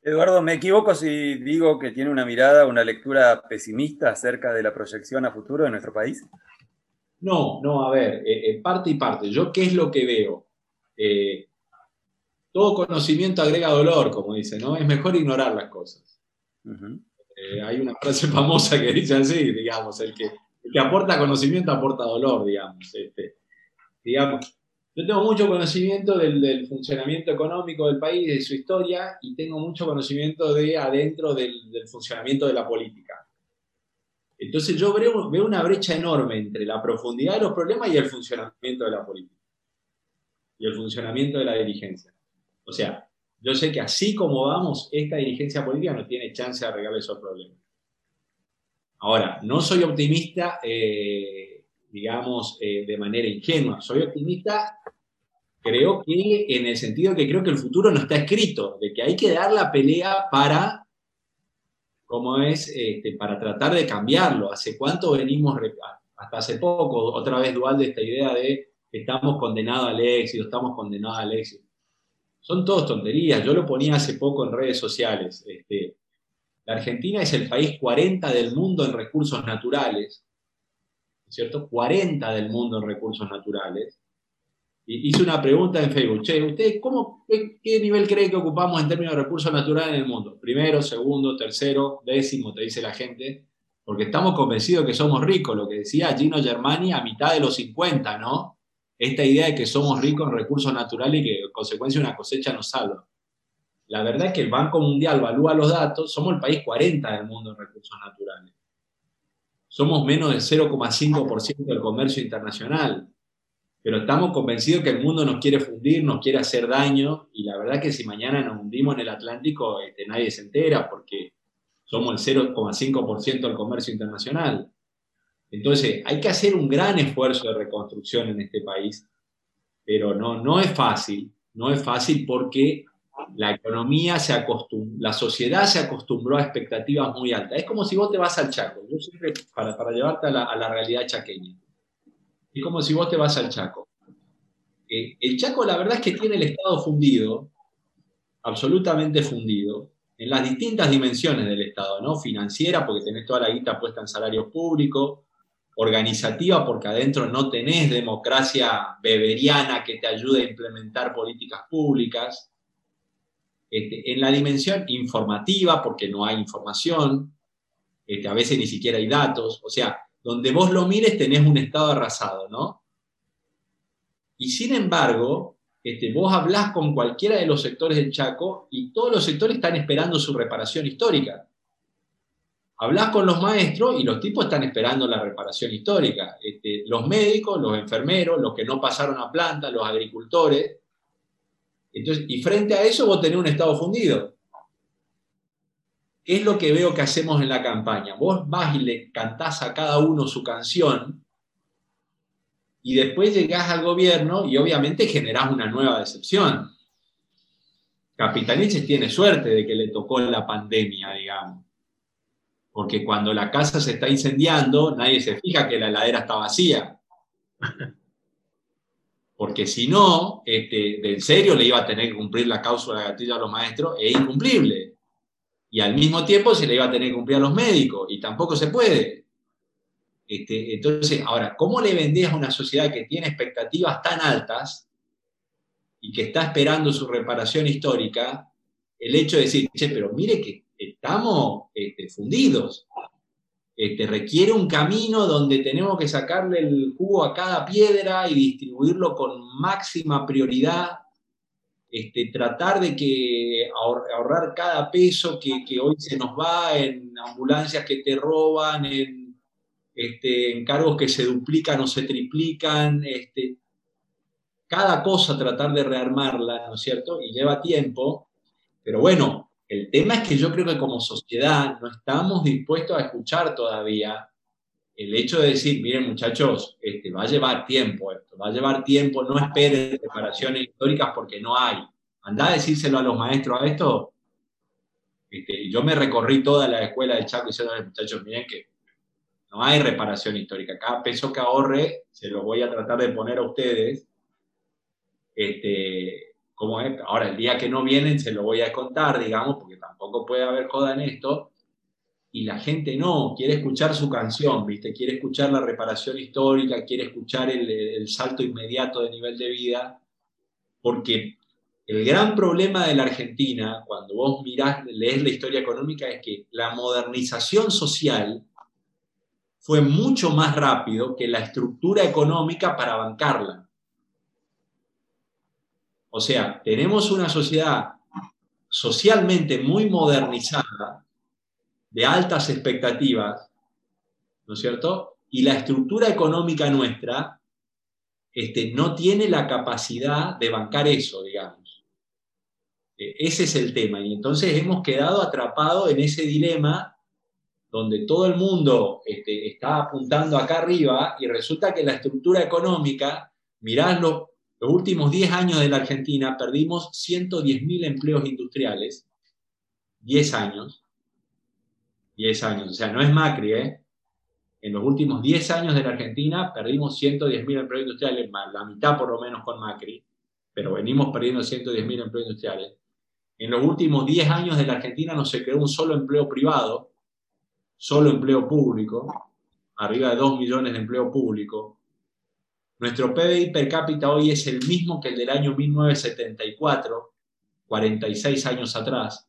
Eduardo, ¿me equivoco si digo que tiene una mirada, una lectura pesimista acerca de la proyección a futuro de nuestro país? No, no, a ver, eh, eh, parte y parte. Yo, ¿qué es lo que veo? Eh, todo conocimiento agrega dolor, como dice, ¿no? Es mejor ignorar las cosas. hay una frase [LAUGHS] famosa que dice así, digamos, el que, que aporta conocimiento aporta dolor, digamos. Este. Yo tengo mucho conocimiento del, funcionamiento económico del país, de su historia, y tengo mucho conocimiento de adentro del, funcionamiento de la política. Entonces yo veo, veo, una brecha enorme entre la profundidad de los problemas y el funcionamiento de la política. Y el funcionamiento de la dirigencia. O sea, yo sé que así como vamos, esta dirigencia política no tiene chance de arreglar esos problemas. Ahora, no soy optimista, eh, digamos, eh, de manera ingenua. Soy optimista, creo que en el sentido que creo que el futuro no está escrito, de que hay que dar la pelea para, ¿cómo es? Este, para tratar de cambiarlo. ¿Hace cuánto venimos, hasta hace poco, otra vez dual de esta idea de estamos condenados al éxito, estamos condenados al éxito? Son todas tonterías. Yo lo ponía hace poco en redes sociales. Este, la Argentina es el país 40 del mundo en recursos naturales, ¿cierto? 40 del mundo en recursos naturales. Y hice una pregunta en Facebook, che, ¿usted cómo, qué, nivel cree que ocupamos en términos de recursos naturales en el mundo? Primero, segundo, tercero, décimo, te dice la gente, porque estamos convencidos que somos ricos, lo que decía Gino Germani a mitad de los 50, ¿no? Esta idea de que somos ricos en recursos naturales y que en consecuencia una cosecha nos salva. La verdad es que el Banco Mundial evalúa los datos, somos el país 40 del mundo en recursos naturales. Somos menos del 0,5% del comercio internacional, pero estamos convencidos que el mundo nos quiere fundir, nos quiere hacer daño, y la verdad es que si mañana nos hundimos en el Atlántico, este, nadie se entera porque somos el 0,5% del comercio internacional. Entonces, hay que hacer un gran esfuerzo de reconstrucción en este país, pero no, no es fácil, no es fácil porque la economía se acostumbró, la sociedad se acostumbró a expectativas muy altas. Es como si vos te vas al Chaco, yo siempre, para, para llevarte a la, realidad chaqueña. Es como si vos te vas al Chaco. Eh, el Chaco la verdad es que tiene el Estado fundido, absolutamente fundido, en las distintas dimensiones del Estado, ¿no? Financiera, porque tenés toda la guita puesta en salarios públicos, organizativa, porque adentro no tenés democracia beberiana que te ayude a implementar políticas públicas, este, en la dimensión informativa, porque no hay información, este, a veces ni siquiera hay datos, o sea, donde vos lo mires tenés un estado arrasado, ¿no? Y sin embargo, este, vos hablás con cualquiera de los sectores del Chaco y todos los sectores están esperando su reparación histórica. Hablás con los maestros y los tipos están esperando la reparación histórica. los médicos, los enfermeros, los que no pasaron a planta, los agricultores, entonces, y frente a eso vos tenés un Estado fundido. ¿Qué es lo que veo que hacemos en la campaña? Vos vas y le cantás a cada uno su canción y después llegás al gobierno y obviamente generás una nueva decepción. Capitaniches tiene suerte de que le tocó la pandemia, digamos. Porque cuando la casa se está incendiando, nadie se fija que la heladera está vacía [LAUGHS] porque si no, este, en serio le iba a tener que cumplir la cláusula de gatillo a los maestros, es incumplible. Y al mismo tiempo se le iba a tener que cumplir a los médicos, y tampoco se puede. Este, entonces, ahora, ¿cómo le vendés a una sociedad que tiene expectativas tan altas y que está esperando su reparación histórica el hecho de decir, che, pero mire que estamos este, fundidos, este, requiere un camino donde tenemos que sacarle el jugo a cada piedra y distribuirlo con máxima prioridad, este, tratar de que ahorrar cada peso que, hoy se nos va en ambulancias que te roban, en, este, que se duplican o se triplican, este, cada cosa tratar de rearmarla, ¿no es cierto? Y lleva tiempo, pero bueno, el tema es que yo creo que como sociedad no estamos dispuestos a escuchar todavía el hecho de decir, miren muchachos, este, va a llevar tiempo esto, va a llevar tiempo, no esperen reparaciones históricas porque no hay. Andá a decírselo a los maestros a esto. Este, yo me recorrí toda la escuela de Chaco y diciendo, muchachos, miren que no hay reparación histórica. Cada peso que ahorre se lo voy a tratar de poner a ustedes. Este, Ahora, el día que no vienen se lo voy a contar, digamos, porque tampoco puede haber joda en esto. Y la gente no, quiere escuchar su canción, ¿viste? Quiere escuchar la reparación histórica, quiere escuchar el, salto inmediato de nivel de vida, porque el gran problema de la Argentina, cuando vos mirás, lees la historia económica, es que la modernización social fue mucho más rápido que la estructura económica para bancarla. O sea, tenemos una sociedad socialmente muy modernizada, de altas expectativas, ¿no es cierto? Y la estructura económica nuestra este, no tiene la capacidad de bancar eso, digamos. E, ese es el tema. Y entonces hemos quedado atrapados en ese dilema donde todo el mundo este, está apuntando acá arriba y resulta que la estructura económica, mirad los últimos 10 años de la Argentina perdimos 110.000 empleos industriales. 10 años. 10 años. O sea, no es Macri, ¿eh? En los últimos 10 años de la Argentina perdimos 110.000 empleos industriales, la mitad por lo menos con Macri, pero venimos perdiendo 110.000 empleos industriales. En los últimos 10 años de la Argentina no se creó un solo empleo privado, solo empleo público, arriba de 2 millones de empleo público. Nuestro PBI per cápita hoy es el mismo que el del año 1974, 46 años atrás.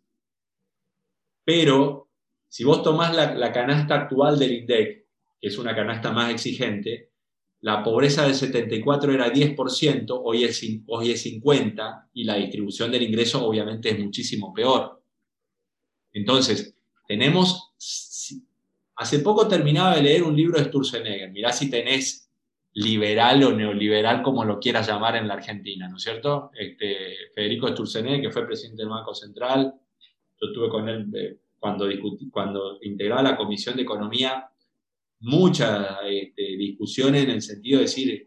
Pero si vos tomás la, canasta actual del INDEC, que es una canasta más exigente, la pobreza del 74 era 10%, hoy es, hoy es 50% y la distribución del ingreso obviamente es muchísimo peor. Entonces, tenemos... Hace poco terminaba de leer un libro de Sturzenegger, mirá si tenés liberal o neoliberal, como lo quieras llamar en la Argentina, ¿no es cierto? Este, Federico Sturzenegger, que fue presidente del Banco Central, yo estuve con él eh, cuando, cuando integraba la Comisión de Economía, mucha este, discusión en el sentido de decir,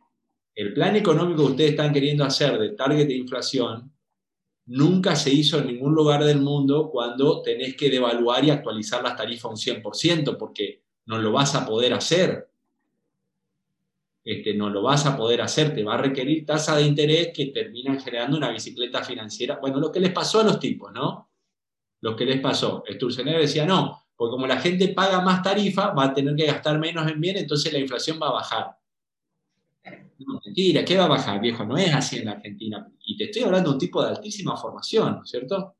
el plan económico que ustedes están queriendo hacer de target de inflación nunca se hizo en ningún lugar del mundo cuando tenés que devaluar y actualizar las tarifas un 100%, porque no lo vas a poder hacer este, no lo vas a poder hacer, te va a requerir tasa de interés que terminan generando una bicicleta financiera. Bueno, lo que les pasó a los tipos, ¿no? Lo que les pasó. Sturzenegger decía, no, porque como la gente paga más tarifa, va a tener que gastar menos en bien, entonces la inflación va a bajar. No, mentira, ¿qué va a bajar, viejo? No es así en la Argentina. Y te estoy hablando de un tipo de altísima formación, ¿no es cierto?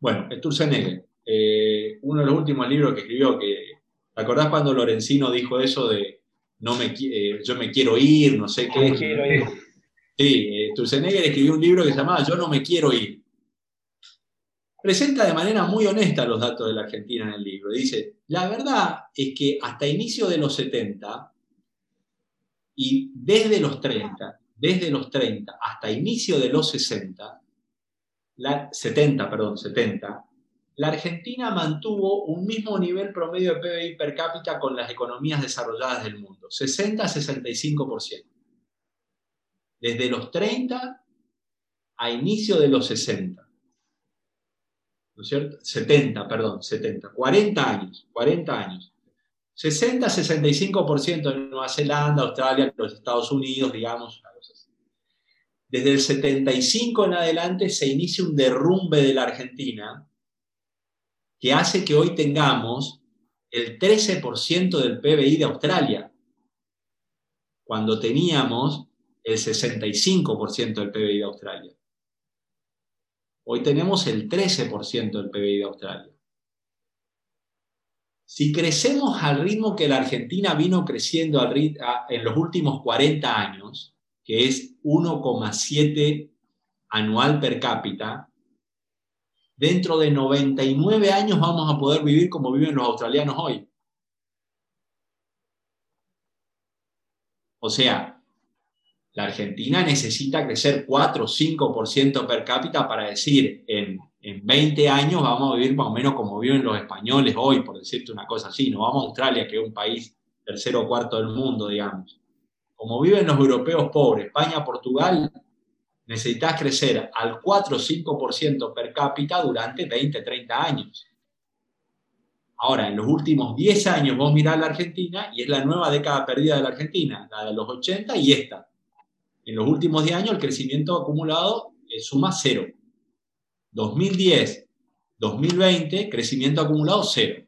Bueno, Sturzenegger, eh, uno de los últimos libros que escribió, que, ¿te acordás cuando Lorenzino dijo eso de no me, eh, yo me quiero ir, no sé qué. quiero ir. Sí, eh, escribió un libro que se llamaba Yo no me quiero ir. Presenta de manera muy honesta los datos de la Argentina en el libro. Dice, la verdad es que hasta inicio de los 70 y desde los 30, desde los 30 hasta inicio de los 60, la, 70, perdón, 70, la Argentina mantuvo un mismo nivel promedio de PBI per cápita con las economías desarrolladas del mundo, 60-65%. Desde los 30 a inicio de los 60. ¿No es cierto? 70, perdón, 70, 40 años, 40 años. 60-65% en Nueva Zelanda, Australia, los Estados Unidos, digamos, Desde el 75 en adelante se inicia un derrumbe de la Argentina que hace que hoy tengamos el 13% del PBI de Australia, cuando teníamos el 65% del PBI de Australia. Hoy tenemos el 13% del PBI de Australia. Si crecemos al ritmo que la Argentina vino creciendo en los últimos 40 años, que es 1,7 anual per cápita, dentro de 99 años vamos a poder vivir como viven los australianos hoy. O sea, la Argentina necesita crecer 4 o 5% per cápita para decir, en, en 20 años vamos a vivir más o menos como viven los españoles hoy, por decirte una cosa así. No vamos a Australia, que es un país tercero o cuarto del mundo, digamos. Como viven los europeos pobres, España, Portugal, necesitas crecer al 4 o 5% per cápita durante 20, 30 años. Ahora, en los últimos 10 años vos mirás la Argentina y es la nueva década perdida de la Argentina, la de los 80 y esta. En los últimos 10 años el crecimiento acumulado suma cero. 2010, 2020, crecimiento acumulado cero.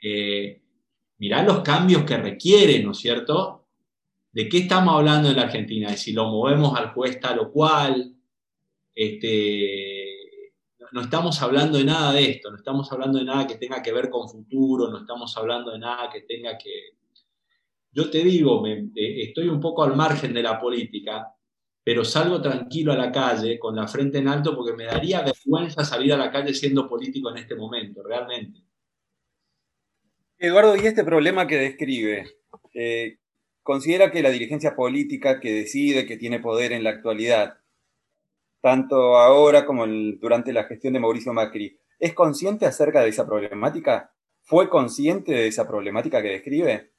Eh, mirá los cambios que requiere, ¿no es cierto? ¿De qué estamos hablando en la Argentina? Si lo movemos al juez tal o cual. Este, no estamos hablando de nada de esto, no estamos hablando de nada que tenga que ver con futuro, no estamos hablando de nada que tenga que... Yo te digo, estoy un poco al margen de la política, pero salgo tranquilo a la calle con la frente en alto porque me daría vergüenza salir a la calle siendo político en este momento, realmente. Eduardo, y este problema que describe, eh, ¿considera que la dirigencia política que decide, que tiene poder en la actualidad, tanto ahora como durante la gestión de Mauricio Macri, es consciente acerca de esa problemática? ¿Fue consciente de esa problemática que describe?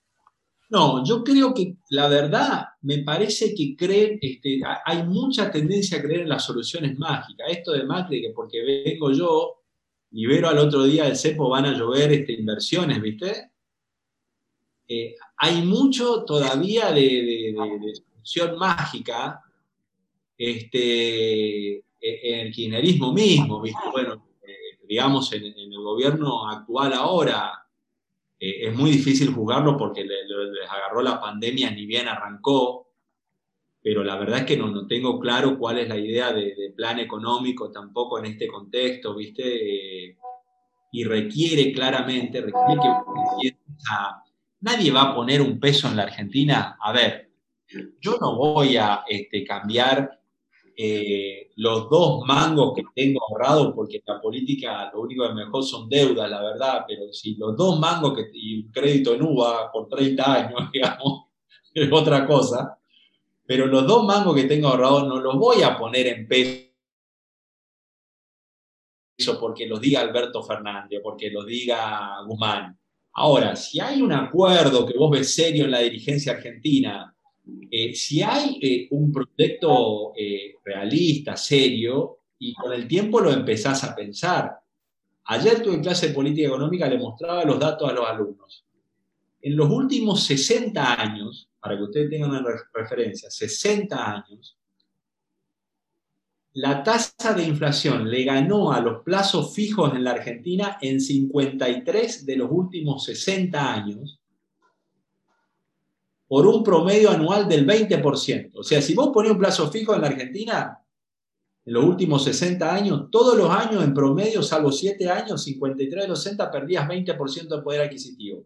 No, yo creo que la verdad me parece que creen, este, hay mucha tendencia a creer en las soluciones mágicas. Esto de Macri, que porque vengo yo veo al otro día del cepo van a llover este, inversiones, ¿viste? Eh, hay mucho todavía de, solución mágica este, e, en el kirchnerismo mismo, ¿viste? Bueno, eh, digamos, en, en el gobierno actual ahora, eh, es muy difícil juzgarlo porque les agarró la pandemia, ni bien arrancó, pero la verdad es que no, no tengo claro cuál es la idea de, plan económico tampoco en este contexto, ¿viste? Eh, y requiere claramente, requiere que nadie va a poner un peso en la Argentina. A ver, yo no voy a este, cambiar eh, los dos mangos que tengo ahorrado, porque la política lo único que mejor son deudas, la verdad, pero si los dos mangos y un crédito en UVA por 30 años, [LAUGHS] digamos, es otra cosa, pero los dos mangos que tengo ahorrados no los voy a poner en peso porque los diga Alberto Fernández, porque los diga Guzmán. Ahora, si hay un acuerdo que vos ves serio en la dirigencia argentina, eh, si hay eh, un proyecto eh, realista, serio, y con el tiempo lo empezás a pensar. Ayer tuve en clase de política económica, le mostraba los datos a los alumnos. En los últimos 60 años, para que ustedes tengan una referencia, 60 años, la tasa de inflación le ganó a los plazos fijos en la Argentina en 53 de los últimos 60 años por un promedio anual del 20%. O sea, si vos ponés un plazo fijo en la Argentina, en los últimos 60 años, todos los años en promedio, salvo 7 años, 53 de los 60, perdías 20% de poder adquisitivo.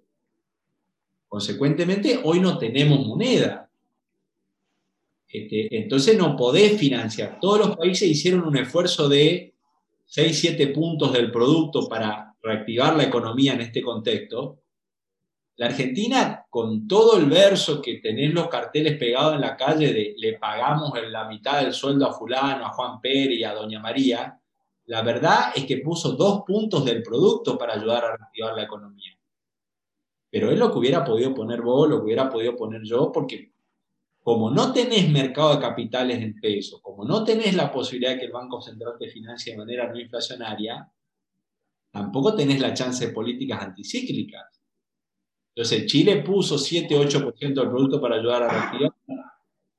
Consecuentemente, hoy no tenemos moneda. Este, entonces no podés financiar. Todos los países hicieron un esfuerzo de 6, 7 puntos del producto para reactivar la economía en este contexto, la Argentina, con todo el verso que tenés los carteles pegados en la calle de le pagamos la mitad del sueldo a fulano, a Juan Pérez y a Doña María, la verdad es que puso dos puntos del producto para ayudar a reactivar la economía. Pero es lo que hubiera podido poner vos, lo que hubiera podido poner yo, porque como no tenés mercado de capitales en pesos, como no tenés la posibilidad de que el Banco Central te financie de manera no inflacionaria, tampoco tenés la chance de políticas anticíclicas. Entonces, Chile puso 7-8% del producto para ayudar a reactivar.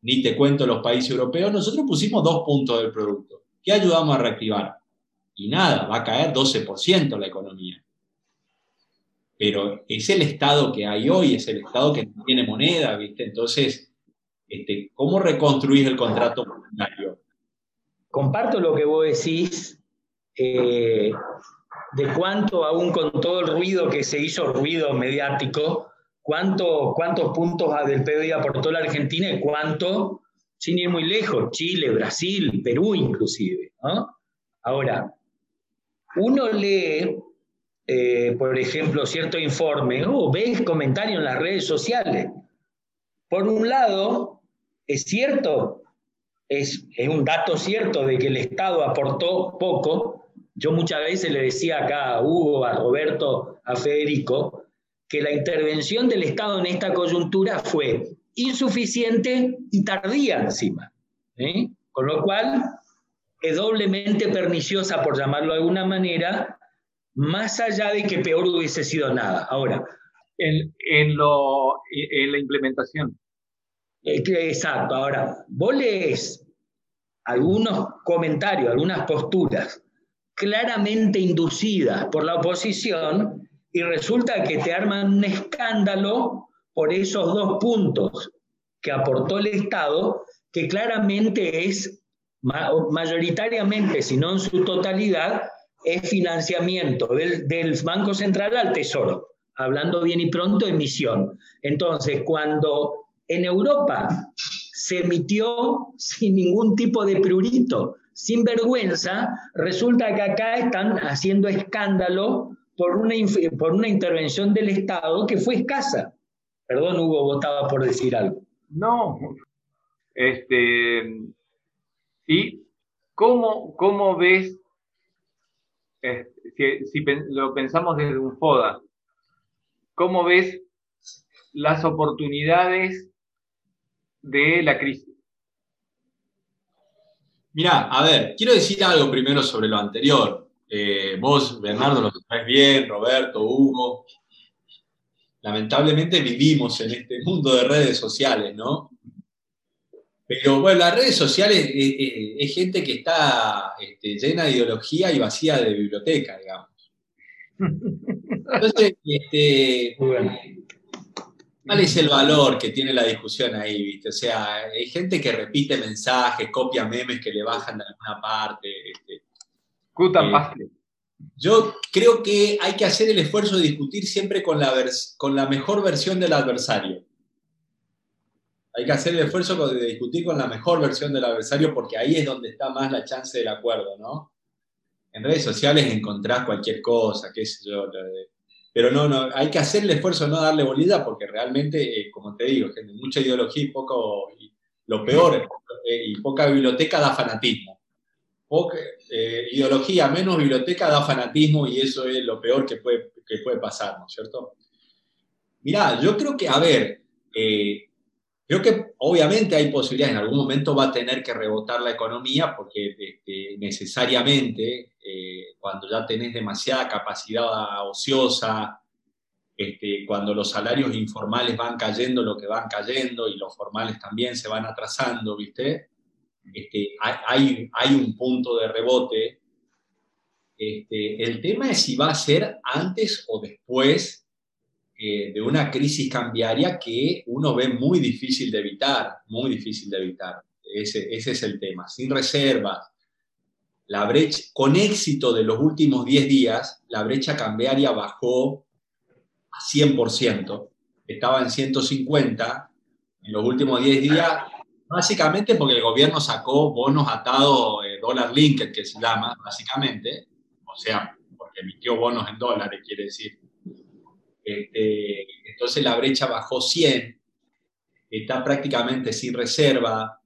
Ni te cuento los países europeos. Nosotros pusimos dos puntos del producto. ¿Qué ayudamos a reactivar? Y nada, va a caer 12% la economía. Pero es el Estado que hay hoy, es el Estado que no tiene moneda, ¿viste? Entonces, este, ¿cómo reconstruís el contrato monetario? Comparto lo que vos decís. Eh, de cuánto, aún con todo el ruido que se hizo, ruido mediático, cuánto, cuántos puntos del PBI aportó la Argentina y cuánto, sin ir muy lejos, Chile, Brasil, Perú inclusive. Ahora, uno lee, eh, por ejemplo, cierto informe o ve comentarios en las redes sociales. Por un lado, es cierto, es, un dato cierto de que el Estado aportó poco, yo muchas veces le decía acá a Hugo, a Roberto, a Federico, que la intervención del Estado en esta coyuntura fue insuficiente y tardía encima. Con lo cual, es doblemente perniciosa, por llamarlo de alguna manera, más allá de que peor hubiese sido nada. Ahora. En la implementación. Exacto. Ahora, vos lees algunos comentarios, algunas posturas claramente inducida por la oposición y resulta que te arman un escándalo por esos dos puntos que aportó el Estado, que claramente es mayoritariamente, si no en su totalidad, es financiamiento del, del Banco Central al Tesoro, hablando bien y pronto, emisión. Entonces, cuando en Europa se emitió sin ningún tipo de prurito, sin vergüenza. Resulta que acá están haciendo escándalo por una, por una intervención del Estado que fue escasa. Perdón, Hugo, votaba por decir algo. No, este, ¿y cómo, cómo ves, este, si, lo pensamos desde un FODA, cómo ves las oportunidades de la crisis? Mira, a ver, quiero decir algo primero sobre lo anterior. Eh, vos, Bernardo, lo sabés bien, Roberto, Hugo. Lamentablemente vivimos en este mundo de redes sociales, ¿no? Pero bueno, las redes sociales eh, eh, es, gente que está este, llena de ideología y vacía de biblioteca, digamos. [LAUGHS] Entonces, este, ¿cuál es el valor que tiene la discusión ahí, viste? O sea, hay gente que repite mensajes, copia memes que le bajan de alguna parte. Este, eh, yo creo que hay que hacer el esfuerzo de discutir siempre con la, con la mejor versión del adversario. Hay que hacer el esfuerzo de discutir con la mejor versión del adversario porque ahí es donde está más la chance del acuerdo, ¿no? En redes sociales encontrás cualquier cosa, qué sé yo. Pero no, no, hay que hacer el esfuerzo de no darle bolida porque realmente, eh, como te digo, mucha ideología y poco, lo peor, eh, y poca biblioteca da fanatismo. Poca, eh, ideología menos biblioteca da fanatismo y eso es lo peor que puede, que puede pasar, ¿no es cierto? Mirá, yo creo que, a ver, Creo que obviamente hay posibilidades, en algún momento va a tener que rebotar la economía porque este, necesariamente eh, cuando ya tenés demasiada capacidad ociosa, este, cuando los salarios informales van cayendo lo que van cayendo y los formales también se van atrasando, ¿viste? Este, hay, hay, un punto de rebote. el tema es si va a ser antes o después eh, de una crisis cambiaria que uno ve muy difícil de evitar, muy difícil de evitar. Ese, ese es el tema. Sin reservas, la brecha, con éxito de los últimos 10 días, la brecha cambiaria bajó a 100%, estaba en 150 en los últimos 10 días, básicamente porque el gobierno sacó bonos atados, eh, dólar linked que se llama, básicamente, o sea, porque emitió bonos en dólares, quiere decir, este, entonces la brecha bajó 100, está prácticamente sin reserva.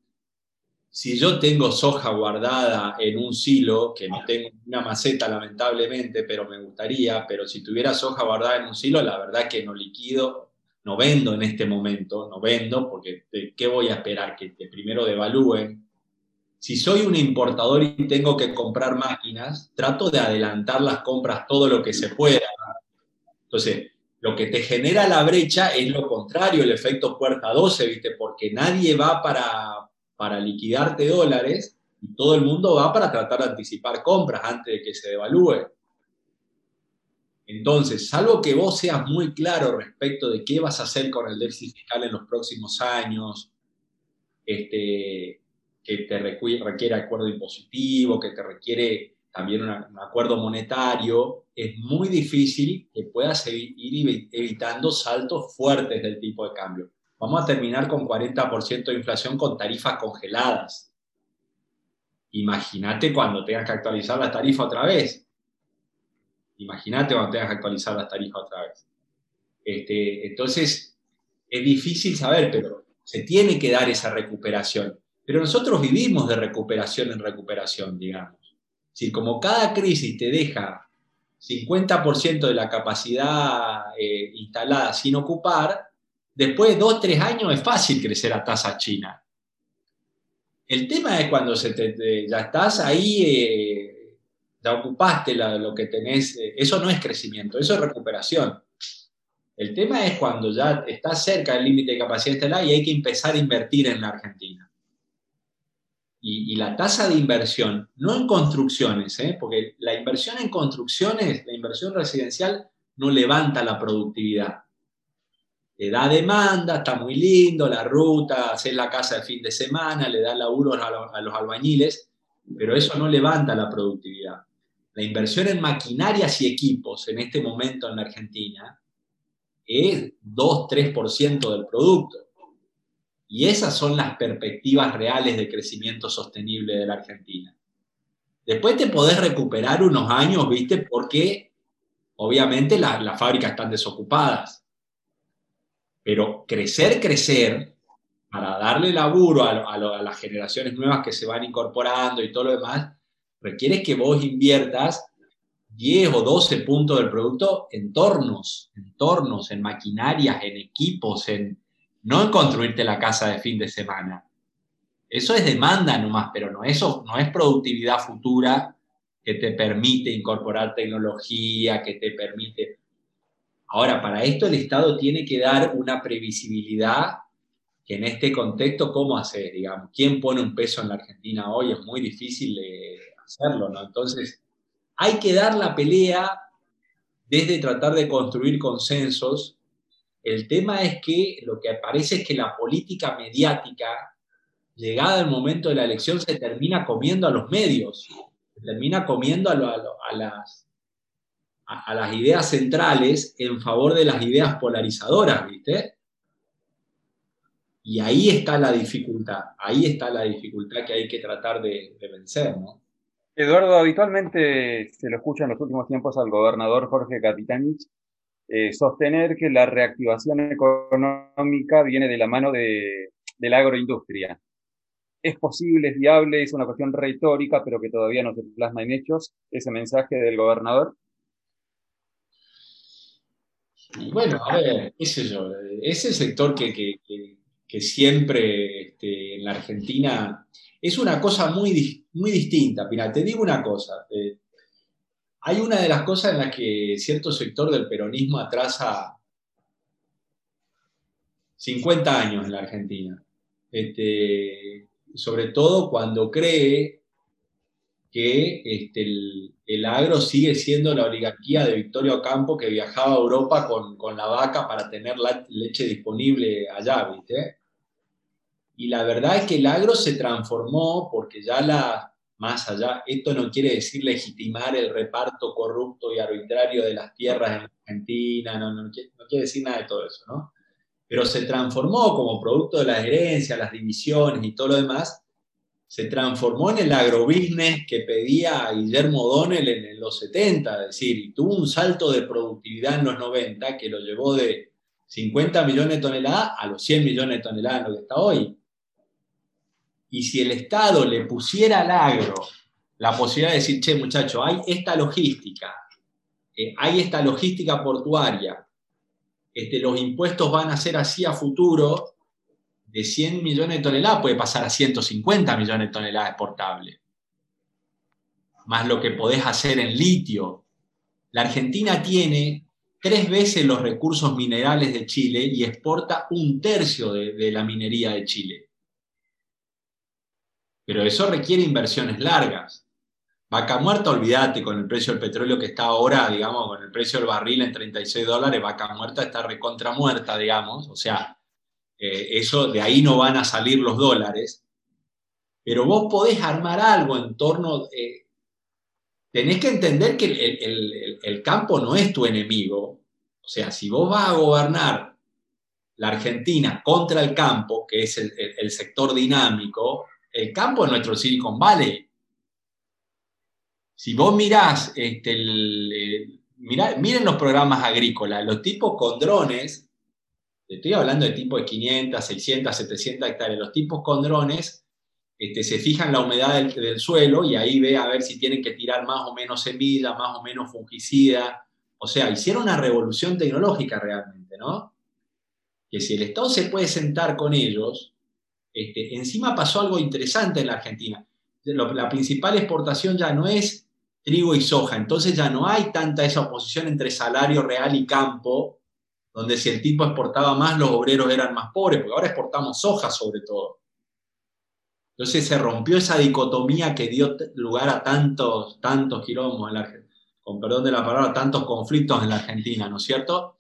Si yo tengo soja guardada en un silo, que no tengo una maceta lamentablemente, pero me gustaría, pero si tuviera soja guardada en un silo, la verdad que no liquido, no vendo en este momento, no vendo, porque ¿qué voy a esperar? Que, que primero devalúen. Si soy un importador y tengo que comprar máquinas, trato de adelantar las compras todo lo que se pueda. Entonces, lo que te genera la brecha es lo contrario, el efecto puerta 12, ¿viste? Porque nadie va para, para liquidarte dólares y todo el mundo va para tratar de anticipar compras antes de que se devalúe. Entonces, salvo que vos seas muy claro respecto de qué vas a hacer con el déficit fiscal en los próximos años, este, que te requiere acuerdo impositivo, que te requiere también un acuerdo monetario, es muy difícil que puedas ir evitando saltos fuertes del tipo de cambio. Vamos a terminar con 40% de inflación con tarifas congeladas. Imagínate cuando tengas que actualizar la tarifa otra vez. Imagínate cuando tengas que actualizar las tarifas otra vez. Este, entonces, es difícil saber, pero se tiene que dar esa recuperación. Pero nosotros vivimos de recuperación en recuperación, digamos. Si como cada crisis te deja 50% de la capacidad eh, instalada sin ocupar, después de dos, tres años es fácil crecer a tasa china. El tema es cuando se ya estás ahí, eh, ya ocupaste lo que tenés, eh, eso no es crecimiento, eso es recuperación. El tema es cuando ya estás cerca del límite de capacidad instalada y hay que empezar a invertir en la Argentina y, la tasa de inversión, no en construcciones, ¿eh? porque la inversión en construcciones, la inversión residencial, no levanta la productividad. Le da demanda, está muy lindo, la ruta, hacer la casa de fin de semana, le da laburos a, a los albañiles, pero eso no levanta la productividad. La inversión en maquinarias y equipos en este momento en la Argentina es 2-3% del producto. Y esas son las perspectivas reales de crecimiento sostenible de la Argentina. Después te podés recuperar unos años, ¿viste? Porque obviamente las fábricas están desocupadas. Pero crecer, crecer, para darle laburo a, a, las generaciones nuevas que se van incorporando y todo lo demás, requiere que vos inviertas 10 o 12 puntos del producto en tornos, en tornos, en maquinarias, en equipos, en, no en construirte la casa de fin de semana. Eso es demanda nomás, pero no, eso no es productividad futura que te permite incorporar tecnología, que te permite... Ahora, para esto el Estado tiene que dar una previsibilidad que en este contexto, ¿cómo hacer? Digamos, ¿quién pone un peso en la Argentina hoy? Es muy difícil hacerlo, ¿no? Entonces, hay que dar la pelea desde tratar de construir consensos. El tema es que lo que aparece es que la política mediática, llegada el momento de la elección, se termina comiendo a los medios, se termina comiendo a, las, a las ideas centrales en favor de las ideas polarizadoras, ¿viste? Y ahí está la dificultad, ahí está la dificultad que hay que tratar de, vencer, ¿no? Eduardo, habitualmente se lo escucha en los últimos tiempos al gobernador Jorge Capitanich eh, sostener que la reactivación económica viene de la mano de, la agroindustria. Es posible, es viable, es una cuestión retórica, pero que todavía no se plasma en hechos ese mensaje del gobernador. Bueno, a ver, ese sector que siempre este, en la Argentina es una cosa muy, muy distinta. Mira, te digo una cosa. Eh, hay una de las cosas en las que cierto sector del peronismo atrasa 50 años en la Argentina. Este, sobre todo cuando cree que este, el, agro sigue siendo la oligarquía de Victorio Campo que viajaba a Europa con, la vaca para tener la leche disponible allá, ¿viste? Y la verdad es que el agro se transformó porque ya la, más allá, esto no quiere decir legitimar el reparto corrupto y arbitrario de las tierras en Argentina, no, no, no quiere decir nada de todo eso, ¿no? Pero se transformó como producto de la herencia, las divisiones y todo lo demás, se transformó en el agrobusiness que pedía Guillermo O'Donnell en, los 70, es decir, tuvo un salto de productividad en los 90 que lo llevó de 50 millones de toneladas a los 100 millones de toneladas en lo que está hoy. Y si el Estado le pusiera al agro la posibilidad de decir, che, muchacho, hay esta logística, eh, hay esta logística portuaria, este, los impuestos van a ser así a futuro, de 100 millones de toneladas puede pasar a 150 millones de toneladas exportables. Más lo que podés hacer en litio. La Argentina tiene tres veces los recursos minerales de Chile y exporta un tercio de, la minería de Chile. Pero eso requiere inversiones largas. Vaca muerta, olvídate, con el precio del petróleo que está ahora, digamos, con el precio del barril en 36 dólares, vaca muerta está recontra muerta, digamos. O sea, eh, eso de ahí no van a salir los dólares, pero vos podés armar algo en torno, eh, tenés que entender que el, campo no es tu enemigo, o sea, si vos vas a gobernar la Argentina contra el campo, que es el, sector dinámico, el campo es nuestro Silicon Valley. Si vos mirás, este, miren los programas agrícolas, los tipos con drones Estoy hablando de tipos de 500, 600, 700 hectáreas. Los tipos con drones este, se fijan la humedad del, suelo y ahí ve a ver si tienen que tirar más o menos semilla, más o menos fungicida. O sea, hicieron una revolución tecnológica realmente, ¿no? Que si el Estado se puede sentar con ellos, este, encima pasó algo interesante en la Argentina. La principal exportación ya no es trigo y soja, entonces ya no hay tanta esa oposición entre salario real y campo, donde si el tipo exportaba más, los obreros eran más pobres, porque ahora exportamos soja sobre todo. Entonces se rompió esa dicotomía que dio lugar a tantos, tantos quilombos, en la, con perdón de la palabra, tantos conflictos en la Argentina, ¿no es cierto?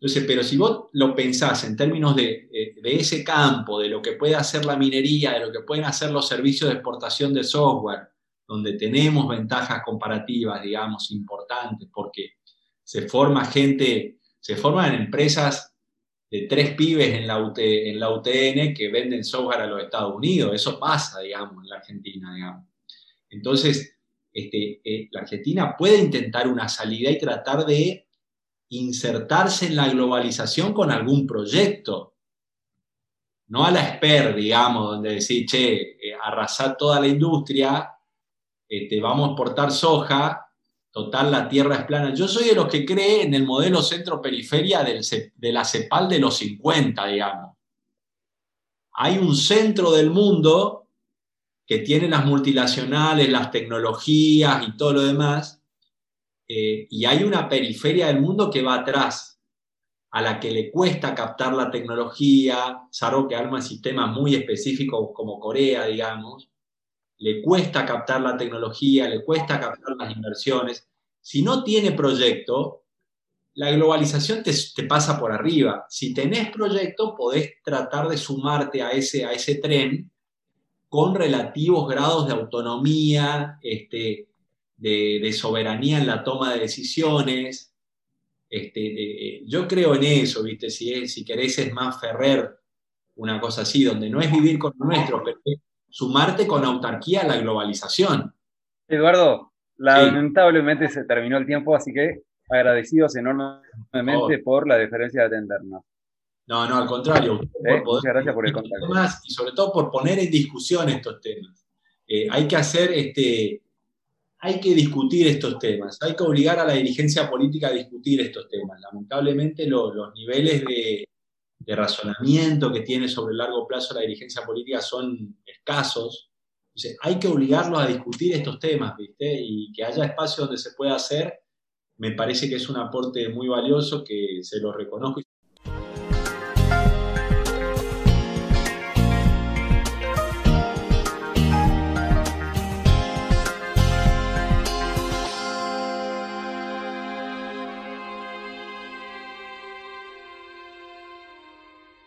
Entonces, pero si vos lo pensás en términos de, eh, de, ese campo, de lo que puede hacer la minería, de lo que pueden hacer los servicios de exportación de software, donde tenemos ventajas comparativas, digamos, importantes, porque se forma gente se forman empresas de tres pibes en la, en la UTN que venden software a los Estados Unidos. Eso pasa, digamos, en la Argentina, digamos. Entonces, este, eh, la Argentina puede intentar una salida y tratar de insertarse en la globalización con algún proyecto. No a la SPER, digamos, donde decir, che, eh, arrasar toda la industria, te este, vamos a exportar soja, total la tierra es plana. Yo soy de los que cree en el modelo centro-periferia de la CEPAL de los 50, digamos. Hay un centro del mundo que tiene las multinacionales, las tecnologías y todo lo demás, eh, y hay una periferia del mundo que va atrás, a la que le cuesta captar la tecnología, salvo que arma sistemas muy específicos como Corea, digamos, le cuesta captar la tecnología, le cuesta captar las inversiones. Si no tiene proyecto, la globalización te, pasa por arriba. Si tenés proyecto, podés tratar de sumarte a ese, a ese tren con relativos grados de autonomía, este, de, soberanía en la toma de decisiones. Este, yo creo en eso, ¿viste? Si, si querés es más Ferrer, una cosa así, donde no es vivir con nuestro, pero es sumarte con autarquía a la globalización. Eduardo, lamentablemente se terminó el tiempo, así que agradecidos enormemente por la deferencia de atendernos. No, no, al contrario. Eh, muchas gracias por el contacto. y sobre todo por poner en discusión estos temas. Eh, hay que hacer, este, hay que discutir estos temas, hay que obligar a la dirigencia política a discutir estos temas. Lamentablemente los niveles de, razonamiento que tiene sobre el largo plazo la dirigencia política son escasos. Entonces, hay que obligarlos a discutir estos temas, ¿viste? Y que haya espacio donde se pueda hacer, me parece que es un aporte muy valioso que se lo reconozco